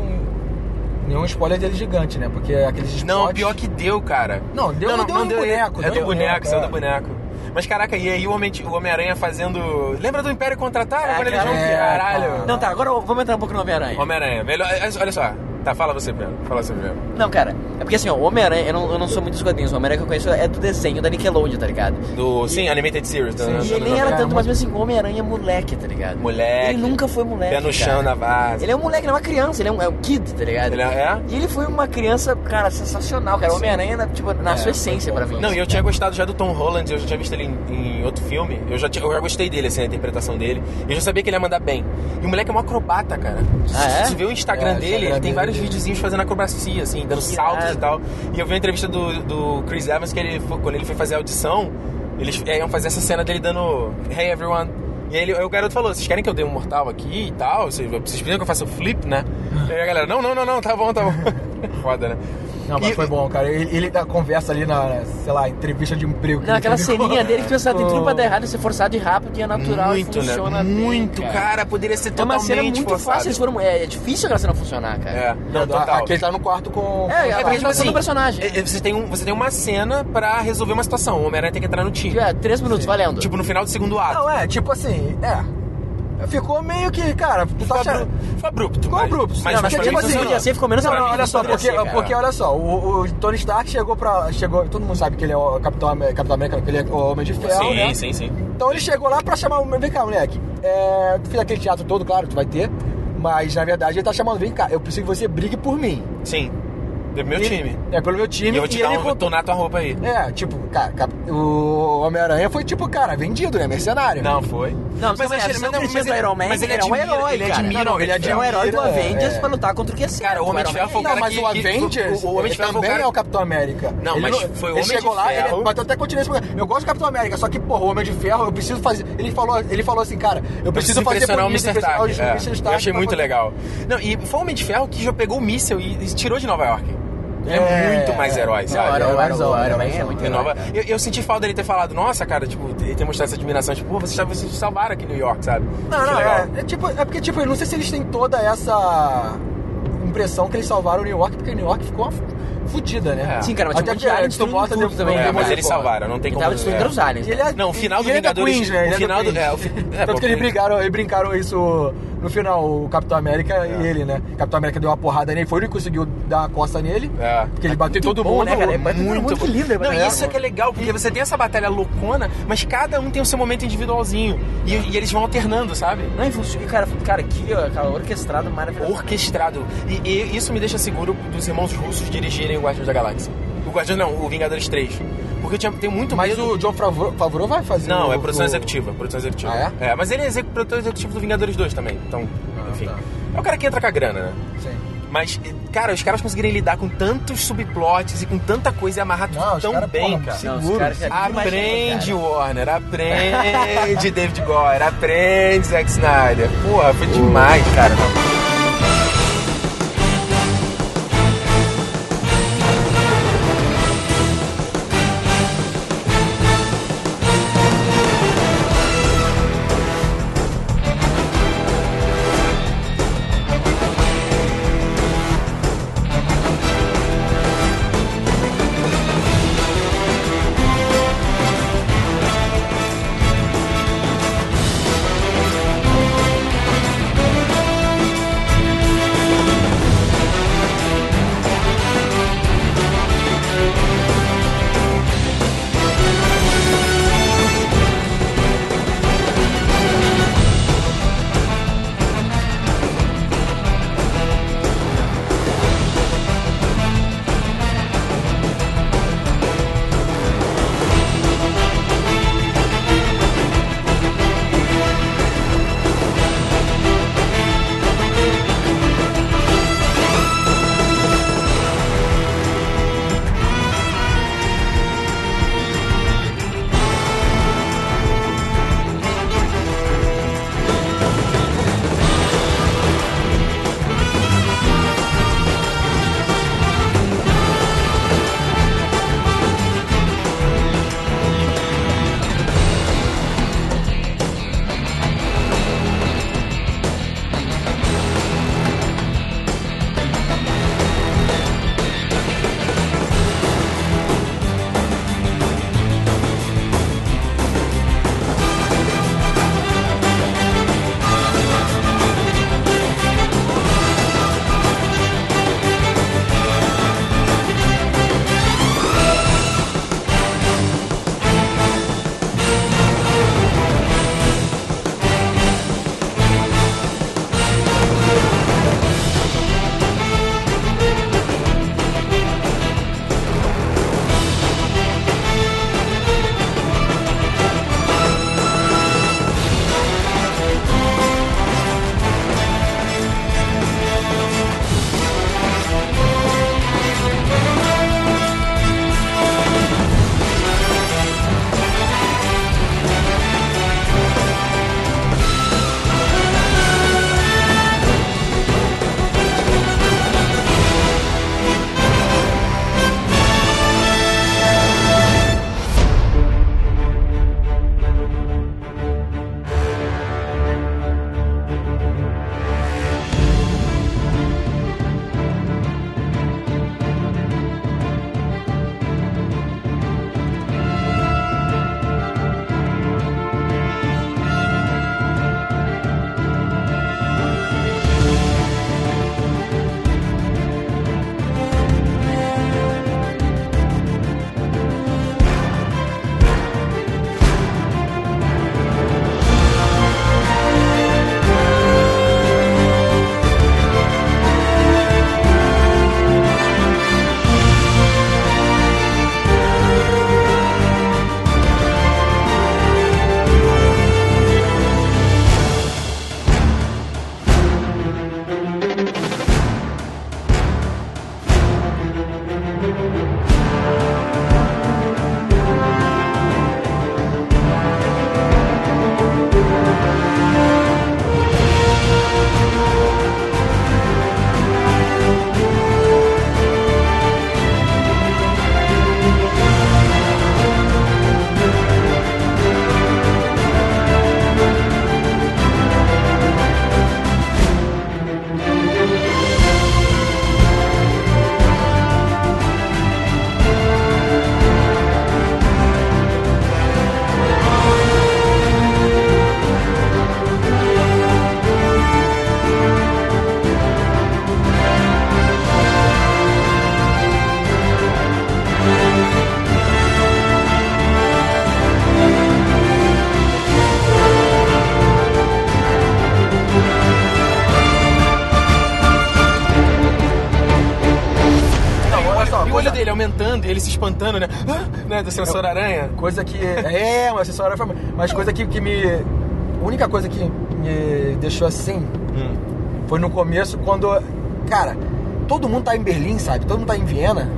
Speaker 3: Nenhum spoiler dele gigante, né? Porque aqueles
Speaker 2: Não,
Speaker 3: spots-
Speaker 2: pior que deu, cara.
Speaker 3: Não, deu- deu no boneco,
Speaker 2: É
Speaker 3: deu
Speaker 2: do
Speaker 3: no
Speaker 2: boneco,
Speaker 3: boneco,
Speaker 2: saiu
Speaker 3: é.
Speaker 2: do boneco. Mas caraca, e aí o Homem- o Homem-Aranha fazendo. Lembra do Império Contra-Ataca?
Speaker 4: É,
Speaker 2: quando eles vão. Caralho.
Speaker 3: cara.
Speaker 4: Não, tá, agora vamos entrar um pouco no Homem-Aranha.
Speaker 2: Homem-Aranha, melhor. Olha só. Tá, fala você primeiro. Fala você primeiro.
Speaker 4: Não, cara, é porque assim, ó, o Homem-Aranha, eu não, eu não sou muito dos quadrinhos, o Homem-Aranha que eu conheço é do desenho da Nickelodeon, tá ligado?
Speaker 2: Do. Sim, Animated Series. da-
Speaker 3: Sim,
Speaker 4: E ele nem era tanto, mas assim, o Homem-Aranha é moleque, tá ligado?
Speaker 2: Moleque.
Speaker 4: Ele nunca foi moleque.
Speaker 2: Pé no chão
Speaker 4: cara.
Speaker 2: na base.
Speaker 4: Ele é um moleque, ele é uma criança, ele é um, é um kid, tá ligado?
Speaker 2: Ele é- é?
Speaker 4: E ele foi uma criança, cara, sensacional, cara. O Homem-Aranha, na- tipo, na
Speaker 2: É,
Speaker 4: sua essência pra mim.
Speaker 2: Não,
Speaker 4: assim,
Speaker 2: e eu
Speaker 4: cara.
Speaker 2: tinha gostado já do Tom Holland, eu já tinha visto ele em, em outro filme. Eu já, tinha- eu já gostei dele, assim, a interpretação dele. E eu já sabia que ele ia mandar bem. E o moleque é um acrobata, cara.
Speaker 4: Ah, é?
Speaker 2: Se você vê o Instagram
Speaker 3: É,
Speaker 2: dele, ele tem
Speaker 3: dele.
Speaker 2: Vários videozinhos fazendo acrobacia, assim, dando saltos e tal. E eu vi uma entrevista do, do Chris Evans que ele, foi- quando ele foi fazer a audição, eles iam fazer essa cena dele dando Hey everyone. E aí, ele, aí o garoto falou: Vocês querem que eu dê um mortal aqui e tal? Vocês, vocês precisam que eu faça o flip, né? E aí a galera: Não, não, não, não, tá bom, tá bom. Foda, né?
Speaker 3: Não, mas
Speaker 2: E-
Speaker 3: foi bom, cara. Ele, ele dá conversa ali na, sei lá, entrevista de emprego. que
Speaker 4: Não, aquela ceninha dele que pensa, tem tudo pra dar errado, ser forçado e rápido e é natural
Speaker 2: muito,
Speaker 4: e
Speaker 2: né?
Speaker 4: funciona bem,
Speaker 2: Muito, cara. Poderia ser
Speaker 4: É uma
Speaker 2: totalmente
Speaker 4: cena muito
Speaker 2: forçado.
Speaker 4: fácil, eles foram, é, é difícil aquela cena funcionar, cara.
Speaker 2: É, não,
Speaker 3: Não,
Speaker 2: total.
Speaker 3: Aqui ele tá no quarto com.
Speaker 4: É, é porque, tipo assim, do personagem.
Speaker 2: é, é, Você tem, um, você tem uma cena pra resolver uma situação. O Homem-Aranha tem que entrar no time.
Speaker 4: É, três minutos, valendo.
Speaker 2: Tipo, no final do segundo ato.
Speaker 3: Não, é, tipo assim, é. Ficou meio que, cara, tu tá achando.
Speaker 2: ficou abrupto.
Speaker 3: Ficou abrupto.
Speaker 2: Mas,
Speaker 3: Não,
Speaker 2: mas
Speaker 3: porque, tipo assim,
Speaker 2: funcionou.
Speaker 4: podia ser, ficou menos
Speaker 3: Não, não,
Speaker 4: abrupto
Speaker 3: olha só, porque,
Speaker 4: ser,
Speaker 3: porque olha só, o, o Tony Stark chegou pra. Chegou, todo mundo sabe que ele é o Capitão, Capitão América, que ele é o Homem de Ferro.
Speaker 2: Sim,
Speaker 3: né?
Speaker 2: sim, sim.
Speaker 3: Então ele chegou lá pra chamar. Vem cá, moleque. É, tu fez aquele teatro todo, claro, tu vai ter. Mas na verdade ele tá chamando, vem cá, eu preciso que você brigue por mim.
Speaker 2: Sim. Do meu
Speaker 3: E-
Speaker 2: time.
Speaker 3: É, pelo meu
Speaker 2: E
Speaker 3: time.
Speaker 2: eu vou te
Speaker 3: e
Speaker 2: dar
Speaker 3: ele
Speaker 2: um, tornar tua roupa aí.
Speaker 3: É, tipo, cara, o Homem-Aranha foi tipo, cara, vendido, né? Mercenário.
Speaker 2: Não, foi.
Speaker 4: Não, mas, mas,
Speaker 2: ele-
Speaker 4: você
Speaker 2: mas-
Speaker 4: não acredita
Speaker 2: mas ele-
Speaker 4: Iron Man,
Speaker 2: mas ele
Speaker 4: é um
Speaker 2: admira-
Speaker 4: herói,
Speaker 2: ele
Speaker 4: cara.
Speaker 2: admira
Speaker 3: Não,
Speaker 2: o
Speaker 3: ele
Speaker 2: de
Speaker 4: Ele é um
Speaker 3: admira,
Speaker 4: herói do Avengers
Speaker 3: é.
Speaker 4: pra lutar contra o que é certo.
Speaker 2: Cara, o Homem de Ferro foi o
Speaker 3: Não,
Speaker 2: cara
Speaker 3: mas
Speaker 2: que...
Speaker 3: o Avengers,
Speaker 2: o, o Homem de
Speaker 3: ele
Speaker 2: Ferro o
Speaker 3: também
Speaker 2: cara...
Speaker 3: é o Capitão América.
Speaker 2: Não,
Speaker 3: Ele
Speaker 2: mas foi o
Speaker 3: ele
Speaker 2: Homem de
Speaker 3: chegou lá,
Speaker 2: Ferro.
Speaker 3: ele bateu até continuar esse programa. Eu gosto do Capitão América, só que, porra, o Homem de Ferro, eu preciso fazer... Ele falou, ele falou assim, cara, eu preciso fazer
Speaker 2: impressionar o
Speaker 3: bonito,
Speaker 2: Mr.
Speaker 3: impressionar o
Speaker 2: é.
Speaker 3: Mr. Stark
Speaker 2: Eu achei muito legal. Não, e foi o Homem de Ferro que já pegou o míssel e, e tirou de Nova York. Ele é,
Speaker 3: É,
Speaker 2: muito mais herói,
Speaker 3: não,
Speaker 2: sabe?
Speaker 3: era-
Speaker 4: Iron Iron Man
Speaker 3: mais
Speaker 4: é muito herói.
Speaker 2: Nova... eu, eu senti falta dele ter falado, nossa, cara, tipo, ele ter mostrado essa admiração, tipo, pô, vocês, vocês salvaram aqui em New York, sabe?
Speaker 3: Não, não,
Speaker 2: legal.
Speaker 3: é, é tipo, é porque, tipo, eu não sei se eles têm toda essa impressão que eles salvaram New York, porque New York ficou uma fu- fudida, né?
Speaker 2: É.
Speaker 4: Sim, cara, mas
Speaker 3: Até
Speaker 4: tinha tudo
Speaker 3: de-
Speaker 4: também.
Speaker 2: É, mas eles salvaram, não tem
Speaker 4: Ele
Speaker 2: como...
Speaker 4: tava destruindo
Speaker 2: é.
Speaker 4: os aliens.
Speaker 3: Ele é-
Speaker 2: Não, o final
Speaker 3: e
Speaker 2: do
Speaker 3: é
Speaker 2: Vingadores-
Speaker 3: né?
Speaker 2: o
Speaker 3: é
Speaker 2: final do- é, é,
Speaker 3: Tanto que eles
Speaker 2: Queens.
Speaker 3: brigaram, eles brincaram isso no final, o Capitão América e ele, né? O Capitão América deu uma porrada nele, foi ele que conseguiu dar uma costa nele.
Speaker 2: É.
Speaker 3: Porque ele bateu em todo
Speaker 4: bom,
Speaker 3: mundo.
Speaker 4: né, cara? É
Speaker 3: muito,
Speaker 4: muito
Speaker 3: muito
Speaker 4: lindo, é
Speaker 2: Não,
Speaker 4: É,
Speaker 2: isso é que é legal, porque você tem essa batalha loucona, mas cada um tem o seu momento individualzinho. E, e eles vão alternando, sabe?
Speaker 4: Não, e funciona. Cara, cara, que ó, cara, orquestrado maravilhoso.
Speaker 2: Orquestrado. E, e isso me deixa seguro dos irmãos russos dirigirem o Guardiões da Galáxia. O Guardião não, o Vingadores 3. Porque eu tinha, tenho muito
Speaker 3: Mas
Speaker 2: medo...
Speaker 3: o John Favreau, Favreau vai fazer
Speaker 2: Não,
Speaker 3: o-
Speaker 2: é produção
Speaker 3: o-
Speaker 2: executiva. Produção executiva.
Speaker 3: Ah,
Speaker 2: é? mas ele é exec- produtor executivo do Vingadores 2 também. Então, enfim.
Speaker 3: tá.
Speaker 2: É o cara que entra com a grana, né?
Speaker 3: Sim.
Speaker 2: Mas, cara, os caras conseguirem lidar com tantos subplots e com tanta coisa e amarrar tudo
Speaker 3: Não,
Speaker 2: tão
Speaker 3: cara,
Speaker 2: bem,
Speaker 3: porra,
Speaker 2: cara.
Speaker 4: Não, os
Speaker 3: seguro.
Speaker 4: já-
Speaker 2: Aprende, Warner, aprende, David Goyer, aprende, Zack Snyder. Porra, foi demais, cara. ele né? Do sensor aranha.
Speaker 3: Coisa que. É, mas essa hora foi. Mas coisa que, que me. A única coisa que me deixou assim
Speaker 2: Hum.
Speaker 3: foi no começo quando. Cara, todo mundo tá em Berlim, sabe? Todo mundo tá em Viena.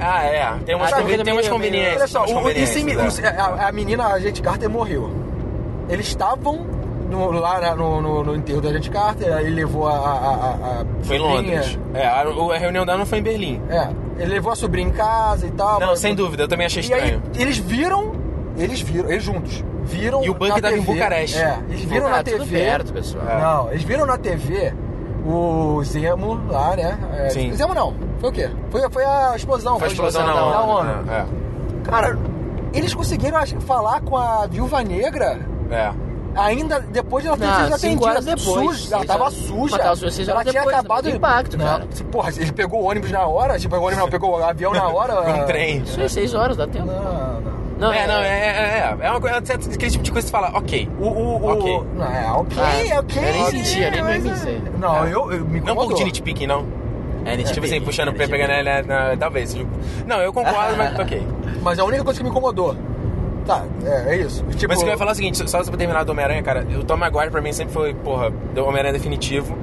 Speaker 2: Ah, é. Tem umas, conven-
Speaker 4: tem
Speaker 2: tem umas conveniências.
Speaker 3: Olha só, o,
Speaker 2: conveniências,
Speaker 3: o-
Speaker 2: é.
Speaker 3: a, a menina, a gente Carter, morreu. Eles estavam no- lá no, no- no enterro da gente Carter, aí levou a. a, a- a
Speaker 2: Foi em. Londres. É, a, a reunião dela não foi em Berlim.
Speaker 3: É, ele levou a sobrinha em casa e tal.
Speaker 2: Não,
Speaker 3: mas-
Speaker 2: sem dúvida, eu também achei
Speaker 3: E aí,
Speaker 2: estranho.
Speaker 3: eles viram, eles viram, eles juntos, viram
Speaker 2: E o Buck
Speaker 3: na
Speaker 2: tava em Bucareste.
Speaker 3: É, eles viram
Speaker 4: Ah,
Speaker 3: na
Speaker 4: tudo
Speaker 3: TV.
Speaker 4: perto, pessoal.
Speaker 2: É.
Speaker 3: Não, eles viram na TV o Zemo lá, né? É,
Speaker 2: Sim.
Speaker 3: Zemo não, foi o quê? Foi, foi a explosão.
Speaker 2: Foi a explosão na
Speaker 3: da
Speaker 2: ONU. É,
Speaker 3: Cara, eles conseguiram falar com a Viúva Negra
Speaker 2: é. É.
Speaker 3: ainda depois de ela ter
Speaker 4: Não,
Speaker 3: sido atendida.
Speaker 4: depois.
Speaker 3: Suja, ela tava suja.
Speaker 4: Mas tava suja
Speaker 3: ela tinha
Speaker 4: depois,
Speaker 3: acabado
Speaker 4: teve impacto,
Speaker 3: não,
Speaker 4: cara.
Speaker 3: se- Porra, ele pegou o ônibus na hora, tipo, pegou o ônibus, não, pegou o avião na hora.
Speaker 2: Um trem.
Speaker 4: Isso aí, seis horas, dá tempo.
Speaker 3: Não, não.
Speaker 4: Não,
Speaker 2: é, não, é, é, é, é uma coisa, aquele tipo de coisa que você fala, ok.
Speaker 3: O, o, o,
Speaker 2: Ok.
Speaker 3: Não, é ok,
Speaker 4: Ah,
Speaker 3: ok.
Speaker 4: eu nem sentia, nem- nem
Speaker 3: mas é-
Speaker 4: pensei.
Speaker 3: Não,
Speaker 2: É.
Speaker 3: eu, eu me
Speaker 2: Não um pouco de nitpicking, não?
Speaker 4: É, nesse
Speaker 2: Tipo assim, puxando,
Speaker 4: nesse
Speaker 2: pegando,
Speaker 4: tipo.
Speaker 2: né, né, talvez. tipo, Não, eu concordo, mas ok.
Speaker 3: Mas é a única coisa que me incomodou. Tá, é, é isso. Tipo,
Speaker 2: Mas o que eu ia falar é o seguinte, só pra terminar do Homem-Aranha, cara, o Tom Maguire pra mim sempre foi, porra, do Homem-Aranha definitivo.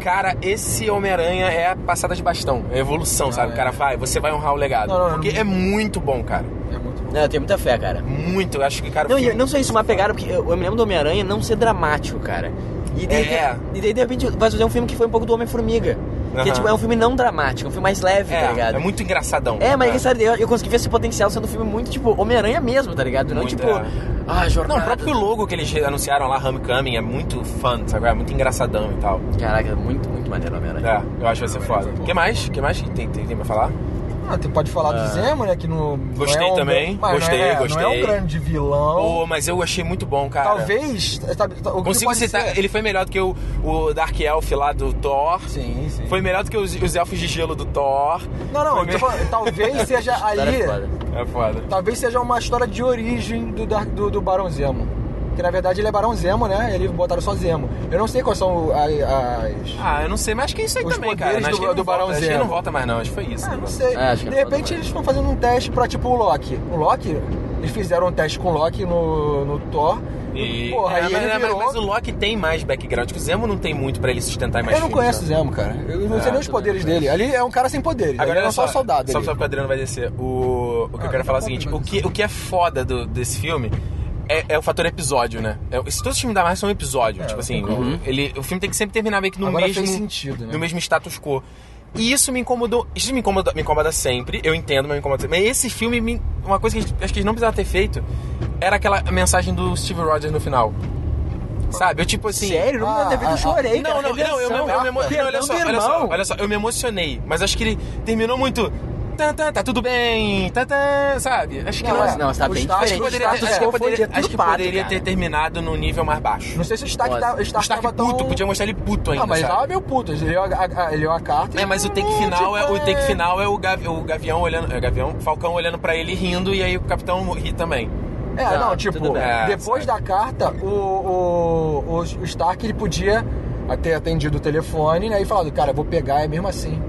Speaker 2: Cara, esse Homem-Aranha é a passada de bastão, é a evolução, sabe?
Speaker 3: é.
Speaker 2: O cara vai, você vai honrar o legado.
Speaker 3: Não, não, não.
Speaker 2: porque é muito bom, cara.
Speaker 3: É muito bom.
Speaker 4: Não, eu tenho muita fé, cara.
Speaker 2: Muito, eu acho que, cara.
Speaker 4: Não,
Speaker 2: filme-
Speaker 4: não só isso, uma pegada, porque eu, eu me lembro do Homem-Aranha não ser dramático, cara. E daí,
Speaker 2: É.
Speaker 4: e daí, de repente, vai fazer um filme que foi um pouco do Homem-Formiga. Que
Speaker 2: Aham.
Speaker 4: tipo, é um filme não dramático, é um filme mais leve, tá
Speaker 2: é,
Speaker 4: ligado?
Speaker 2: é muito engraçadão.
Speaker 4: É, mas sabe, eu, eu consegui ver esse potencial sendo um filme muito, tipo, Homem-Aranha mesmo, tá ligado? Não,
Speaker 2: Muito,
Speaker 4: tipo,
Speaker 2: é.
Speaker 4: ah,
Speaker 2: Não,
Speaker 4: jornada.
Speaker 2: o próprio logo que eles anunciaram lá, Homecoming, é muito fun, sabe? É muito engraçadão e tal.
Speaker 4: Caraca, muito, muito maneiro Homem-Aranha.
Speaker 2: É, eu acho que vai ser foda. O que mais? O que mais que tem, tem, tem pra falar?
Speaker 3: Ah, tu pode falar do Zemo, né? Que no, não
Speaker 2: Gostei
Speaker 3: é um,
Speaker 2: também, gostei,
Speaker 3: não é, Não é
Speaker 2: gostei.
Speaker 3: um grande vilão.
Speaker 2: Pô, mas eu achei muito bom, cara.
Speaker 3: Talvez. Sabe, o que
Speaker 2: Consigo citar,
Speaker 3: ser-
Speaker 2: ele foi melhor do que o, o Dark Elf lá do Thor.
Speaker 3: Sim, sim.
Speaker 2: Foi melhor do que os, os elfos de gelo do Thor.
Speaker 3: Não, não, tô falando, talvez seja
Speaker 4: História
Speaker 3: ali.
Speaker 4: foda.
Speaker 2: É foda.
Speaker 3: Talvez seja uma história de origem do, Dark- do, do Barão Zemo. Que na verdade ele é Barão Zemo, né? Eles botaram só Zemo. Eu não sei quais são as.
Speaker 2: Ah, eu não sei, mas acho que é isso aí
Speaker 3: Os
Speaker 2: também, cara.
Speaker 3: poderes
Speaker 2: Acho
Speaker 3: do-
Speaker 2: que ele
Speaker 3: do
Speaker 2: não volta,
Speaker 3: Barão
Speaker 2: Acho que ele
Speaker 3: Zemo.
Speaker 2: não volta mais, não. Acho que foi isso.
Speaker 3: Ah,
Speaker 2: né?
Speaker 3: não sei.
Speaker 4: É, acho que
Speaker 3: de
Speaker 4: não
Speaker 3: repente eles estão fazendo um teste pra tipo o Loki. O Loki, eles fizeram um teste com o Loki no, no Thor.
Speaker 2: E,
Speaker 3: Porra,
Speaker 2: é,
Speaker 3: aí
Speaker 2: mas,
Speaker 3: ele
Speaker 2: mas-
Speaker 3: virou...
Speaker 2: mas o Loki tem mais background. Tipo, o Zemo não tem muito pra ele sustentar mais
Speaker 3: Eu não conheço o
Speaker 2: né?
Speaker 3: Zemo, cara. Eu não sei
Speaker 2: É,
Speaker 3: nem os poderes dele. Ali é um cara sem poderes.
Speaker 2: Agora,
Speaker 3: ele é
Speaker 2: olha
Speaker 3: só soldado.
Speaker 2: Só,
Speaker 3: ali.
Speaker 2: só que o Adriano vai descer. O, o que
Speaker 3: Ah,
Speaker 2: eu quero falar é o seguinte: o que, o que é foda do- desse filme é, é o fator episódio, né? É, esse- todos os filmes da Marvel são episódio.
Speaker 3: É,
Speaker 2: tipo
Speaker 3: eu
Speaker 2: assim, o, ele, o filme tem que sempre terminar meio que no
Speaker 3: Agora
Speaker 2: mesmo.
Speaker 3: sentido, né?
Speaker 2: No mesmo status quo. E isso me incomodou. Isso me incomoda, me incomoda sempre, eu entendo, mas me incomoda sempre. Mas esse filme, me- uma coisa que acho que eles não precisavam ter feito era aquela mensagem do Steve Rogers no final. Sabe? Eu tipo assim.
Speaker 4: Sério? Não,
Speaker 3: Ah,
Speaker 4: TV
Speaker 3: ah,
Speaker 4: eu chorei,
Speaker 2: Não,
Speaker 4: cara.
Speaker 2: não, não, eu, eu, eu, eu, me emo- não, olha só, olha só, eu me emocionei, mas acho que ele terminou muito. Tá, tá, tá tudo bem, tá, tá, sabe? Acho que
Speaker 3: Não,
Speaker 2: não.
Speaker 3: é.
Speaker 4: Não, tá
Speaker 3: O
Speaker 4: bem
Speaker 2: Acho que poderia, acho que poderia,
Speaker 4: de
Speaker 2: acho que poderia
Speaker 4: cara.
Speaker 2: ter terminado no nível mais baixo.
Speaker 3: Não sei se o Stark, tá, o Stark,
Speaker 2: Stark
Speaker 3: tava
Speaker 2: puto,
Speaker 3: tão...
Speaker 2: podia mostrar ele puto ainda.
Speaker 3: Ah, mas ele
Speaker 2: sabe?
Speaker 3: tava meio puto. Ele leu a, a, a- ele leu a carta.
Speaker 2: É, mas o take final é
Speaker 3: tipo,
Speaker 2: o take final é o, gavi, o Gavião olhando, é, Gavião, Falcão olhando pra ele rindo e aí o Capitão ri também.
Speaker 3: É, não,
Speaker 4: tudo
Speaker 3: tipo.
Speaker 2: É,
Speaker 3: depois da carta, o, o, o, Stark ele podia ter atendido o telefone né, e falado, cara, vou pegar, é mesmo assim.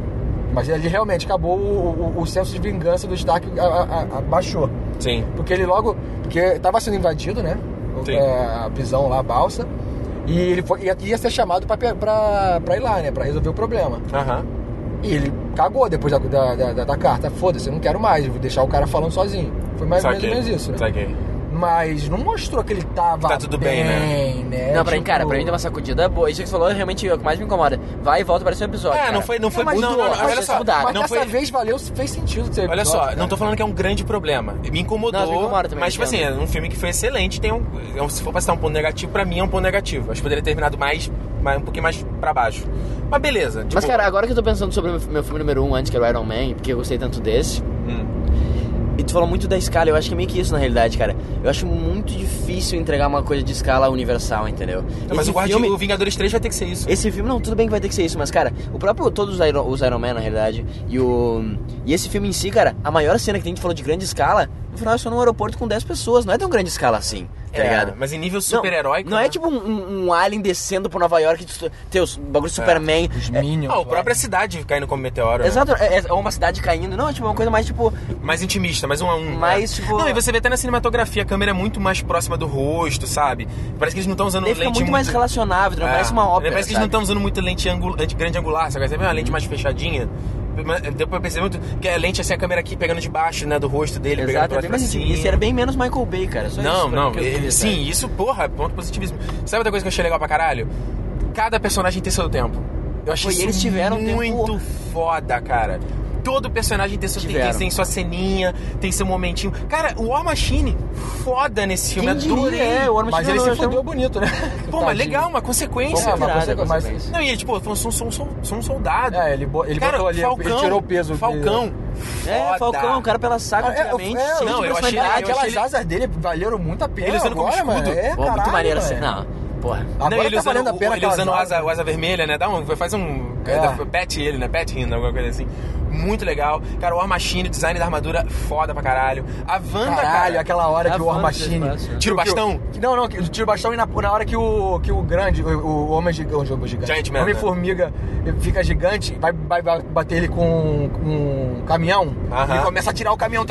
Speaker 3: Mas ele realmente acabou, o, o, o senso de vingança do Stark a- a- a- abaixou.
Speaker 2: Sim.
Speaker 3: Porque ele logo. Porque tava sendo invadido, né?
Speaker 2: Sim.
Speaker 3: é, a prisão lá, a balsa. E ele foi, ia, ia ser chamado pra, pra, pra ir lá, né? Pra resolver o problema.
Speaker 2: Aham.
Speaker 3: E ele cagou depois da, da, da- da carta. Foda-se, eu não quero mais, eu vou deixar o cara falando sozinho. Foi mais, ou menos isso, né?
Speaker 2: Saquei.
Speaker 3: Mas não mostrou que ele tava
Speaker 2: Tá tudo bem, né?
Speaker 3: né?
Speaker 4: Não, pra mim,
Speaker 3: Tipo,
Speaker 4: cara, pra mim deu uma sacudida boa. Isso que você falou realmente é o que mais me incomoda. Vai e volta para esse episódio.
Speaker 2: É,
Speaker 4: cara.
Speaker 2: não foi, não foi,
Speaker 3: mas
Speaker 2: não,
Speaker 3: mudou,
Speaker 2: não, não,
Speaker 3: mas
Speaker 2: olha só,
Speaker 4: mudaram.
Speaker 3: Mas
Speaker 2: não
Speaker 3: dessa
Speaker 2: foi,
Speaker 3: vez valeu, fez sentido ser
Speaker 2: Olha só, não tô falando que é um grande problema. Me incomodou.
Speaker 4: Não, me incomoda também,
Speaker 2: mas, tipo assim, é um filme que foi excelente. Tem um, é um- se for pra citar um ponto negativo, pra mim é um ponto negativo. Acho que poderia ter terminado mais, mais um pouquinho mais pra baixo. Mas beleza. Tipo,
Speaker 4: Mas, cara, agora que eu tô pensando sobre o meu filme número um antes, que era o Iron Man, porque eu gostei tanto desse,
Speaker 2: hum,
Speaker 4: e tu falou muito da escala, eu acho que é meio que isso na realidade, cara. Eu acho muito difícil entregar uma coisa de escala universal, entendeu?
Speaker 2: mas
Speaker 4: Esse
Speaker 2: o, Guardi-
Speaker 4: filme-
Speaker 2: o Vingadores 3 vai ter que ser isso.
Speaker 4: Esse filme, não, tudo bem que vai ter que ser isso, mas, cara, o próprio, todos os Iron, os Iron Man, na realidade, e o. E esse filme em si, cara, a maior cena que a gente falou de grande escala, no final é só num aeroporto com 10 pessoas, não é tão grande escala assim. Tá ligado?
Speaker 2: Mas em nível
Speaker 4: Não,
Speaker 2: super-heróico.
Speaker 4: Não,
Speaker 2: né?
Speaker 4: é tipo um, um- alien descendo por Nova York, destru- ter os bagulho Superman.
Speaker 3: Os
Speaker 4: É,
Speaker 3: Minions.
Speaker 2: Ah, a própria cidade caindo como meteoro. né?
Speaker 4: Exato, é, é uma cidade caindo. Não, é tipo uma coisa mais tipo.
Speaker 2: Mais intimista, mais um a um.
Speaker 4: Mais,
Speaker 2: né?
Speaker 4: tipo-
Speaker 2: Não, e você vê até na cinematografia, a câmera é muito mais próxima do rosto, sabe? Parece que eles não estão usando
Speaker 4: Daí fica
Speaker 2: lente
Speaker 4: muito mais relacionável, não
Speaker 2: É.
Speaker 4: parece uma ópera.
Speaker 2: Parece que eles não
Speaker 4: sabe?
Speaker 2: estão usando muito lente angul... lente grande angular, sabe? Você vê uma lente mais fechadinha. Deu pra perceber muito que a lente, assim, a câmera aqui pegando de baixo, né, do rosto dele,
Speaker 4: Exato,
Speaker 2: pegando
Speaker 4: é
Speaker 2: pra cima.
Speaker 4: intimista. Era bem menos Michael Bay, cara. Só
Speaker 2: Não,
Speaker 4: isso,
Speaker 2: não, ele-
Speaker 4: sabe?
Speaker 2: sim, isso, porra, ponto positivismo. Sabe outra coisa que eu achei legal pra caralho? Cada personagem tem seu tempo. Eu achei
Speaker 4: Pô,
Speaker 2: isso
Speaker 4: eles tiveram um tempo-
Speaker 2: muito foda, cara. Todo personagem tem, seu, tem, tem sua ceninha, tem seu momentinho. Cara, o War Machine, foda nesse filme,
Speaker 4: Quem diria,
Speaker 2: adorei.
Speaker 4: é, o War
Speaker 3: Mas
Speaker 4: Machine
Speaker 3: ele
Speaker 4: não,
Speaker 3: se
Speaker 4: eu
Speaker 3: fudeu
Speaker 4: chamo-
Speaker 3: bonito, né?
Speaker 2: Pô, mas legal, uma consequência.
Speaker 3: Pô, mas
Speaker 4: Irado,
Speaker 3: você- mas-
Speaker 4: consequência.
Speaker 2: Não, e ele, tipo, sou, sou, sou, sou um soldado.
Speaker 3: É, ele, ele
Speaker 2: cara,
Speaker 3: botou ali,
Speaker 2: Falcão,
Speaker 3: ele tirou o peso.
Speaker 2: Falcão.
Speaker 4: É,
Speaker 2: foda.
Speaker 4: Falcão, o cara pela saga
Speaker 3: Ah, é,
Speaker 4: antigamente.
Speaker 3: é,
Speaker 4: cheio
Speaker 2: não, eu achei-
Speaker 4: personalidade.
Speaker 2: eu achei
Speaker 3: Aquelas
Speaker 2: ele-
Speaker 3: asas dele valeram muito a pena
Speaker 2: Ele usando como
Speaker 3: agora, mano.
Speaker 2: escudo.
Speaker 3: É,
Speaker 4: Pô, muito maneiro
Speaker 3: mano.
Speaker 4: assim. Não, porra.
Speaker 3: Agora
Speaker 2: não, ele
Speaker 3: tá
Speaker 2: usando,
Speaker 3: valendo a
Speaker 2: o-
Speaker 3: pena
Speaker 2: ele
Speaker 3: aquelas
Speaker 2: usando o asa, asa vermelha, né? Dá um, faz um.
Speaker 3: É.
Speaker 2: Pet ele, né? Pet rindo, alguma coisa assim. Muito legal. Cara, o War Machine, o design da armadura, foda pra caralho. A Wanda,
Speaker 3: Caralho,
Speaker 2: cara.
Speaker 3: aquela hora
Speaker 4: É
Speaker 3: que o War Machine...
Speaker 2: Tira o bastão?
Speaker 3: que- não, não, que- tira o bastão e na, na hora que o, que o grande, o, o homem gigante, o jogo gigante,
Speaker 2: Giant Man,
Speaker 3: Homem-Formiga fica gigante, vai, vai bater ele com, com um caminhão
Speaker 2: Aham.
Speaker 3: e começa a tirar o caminhão,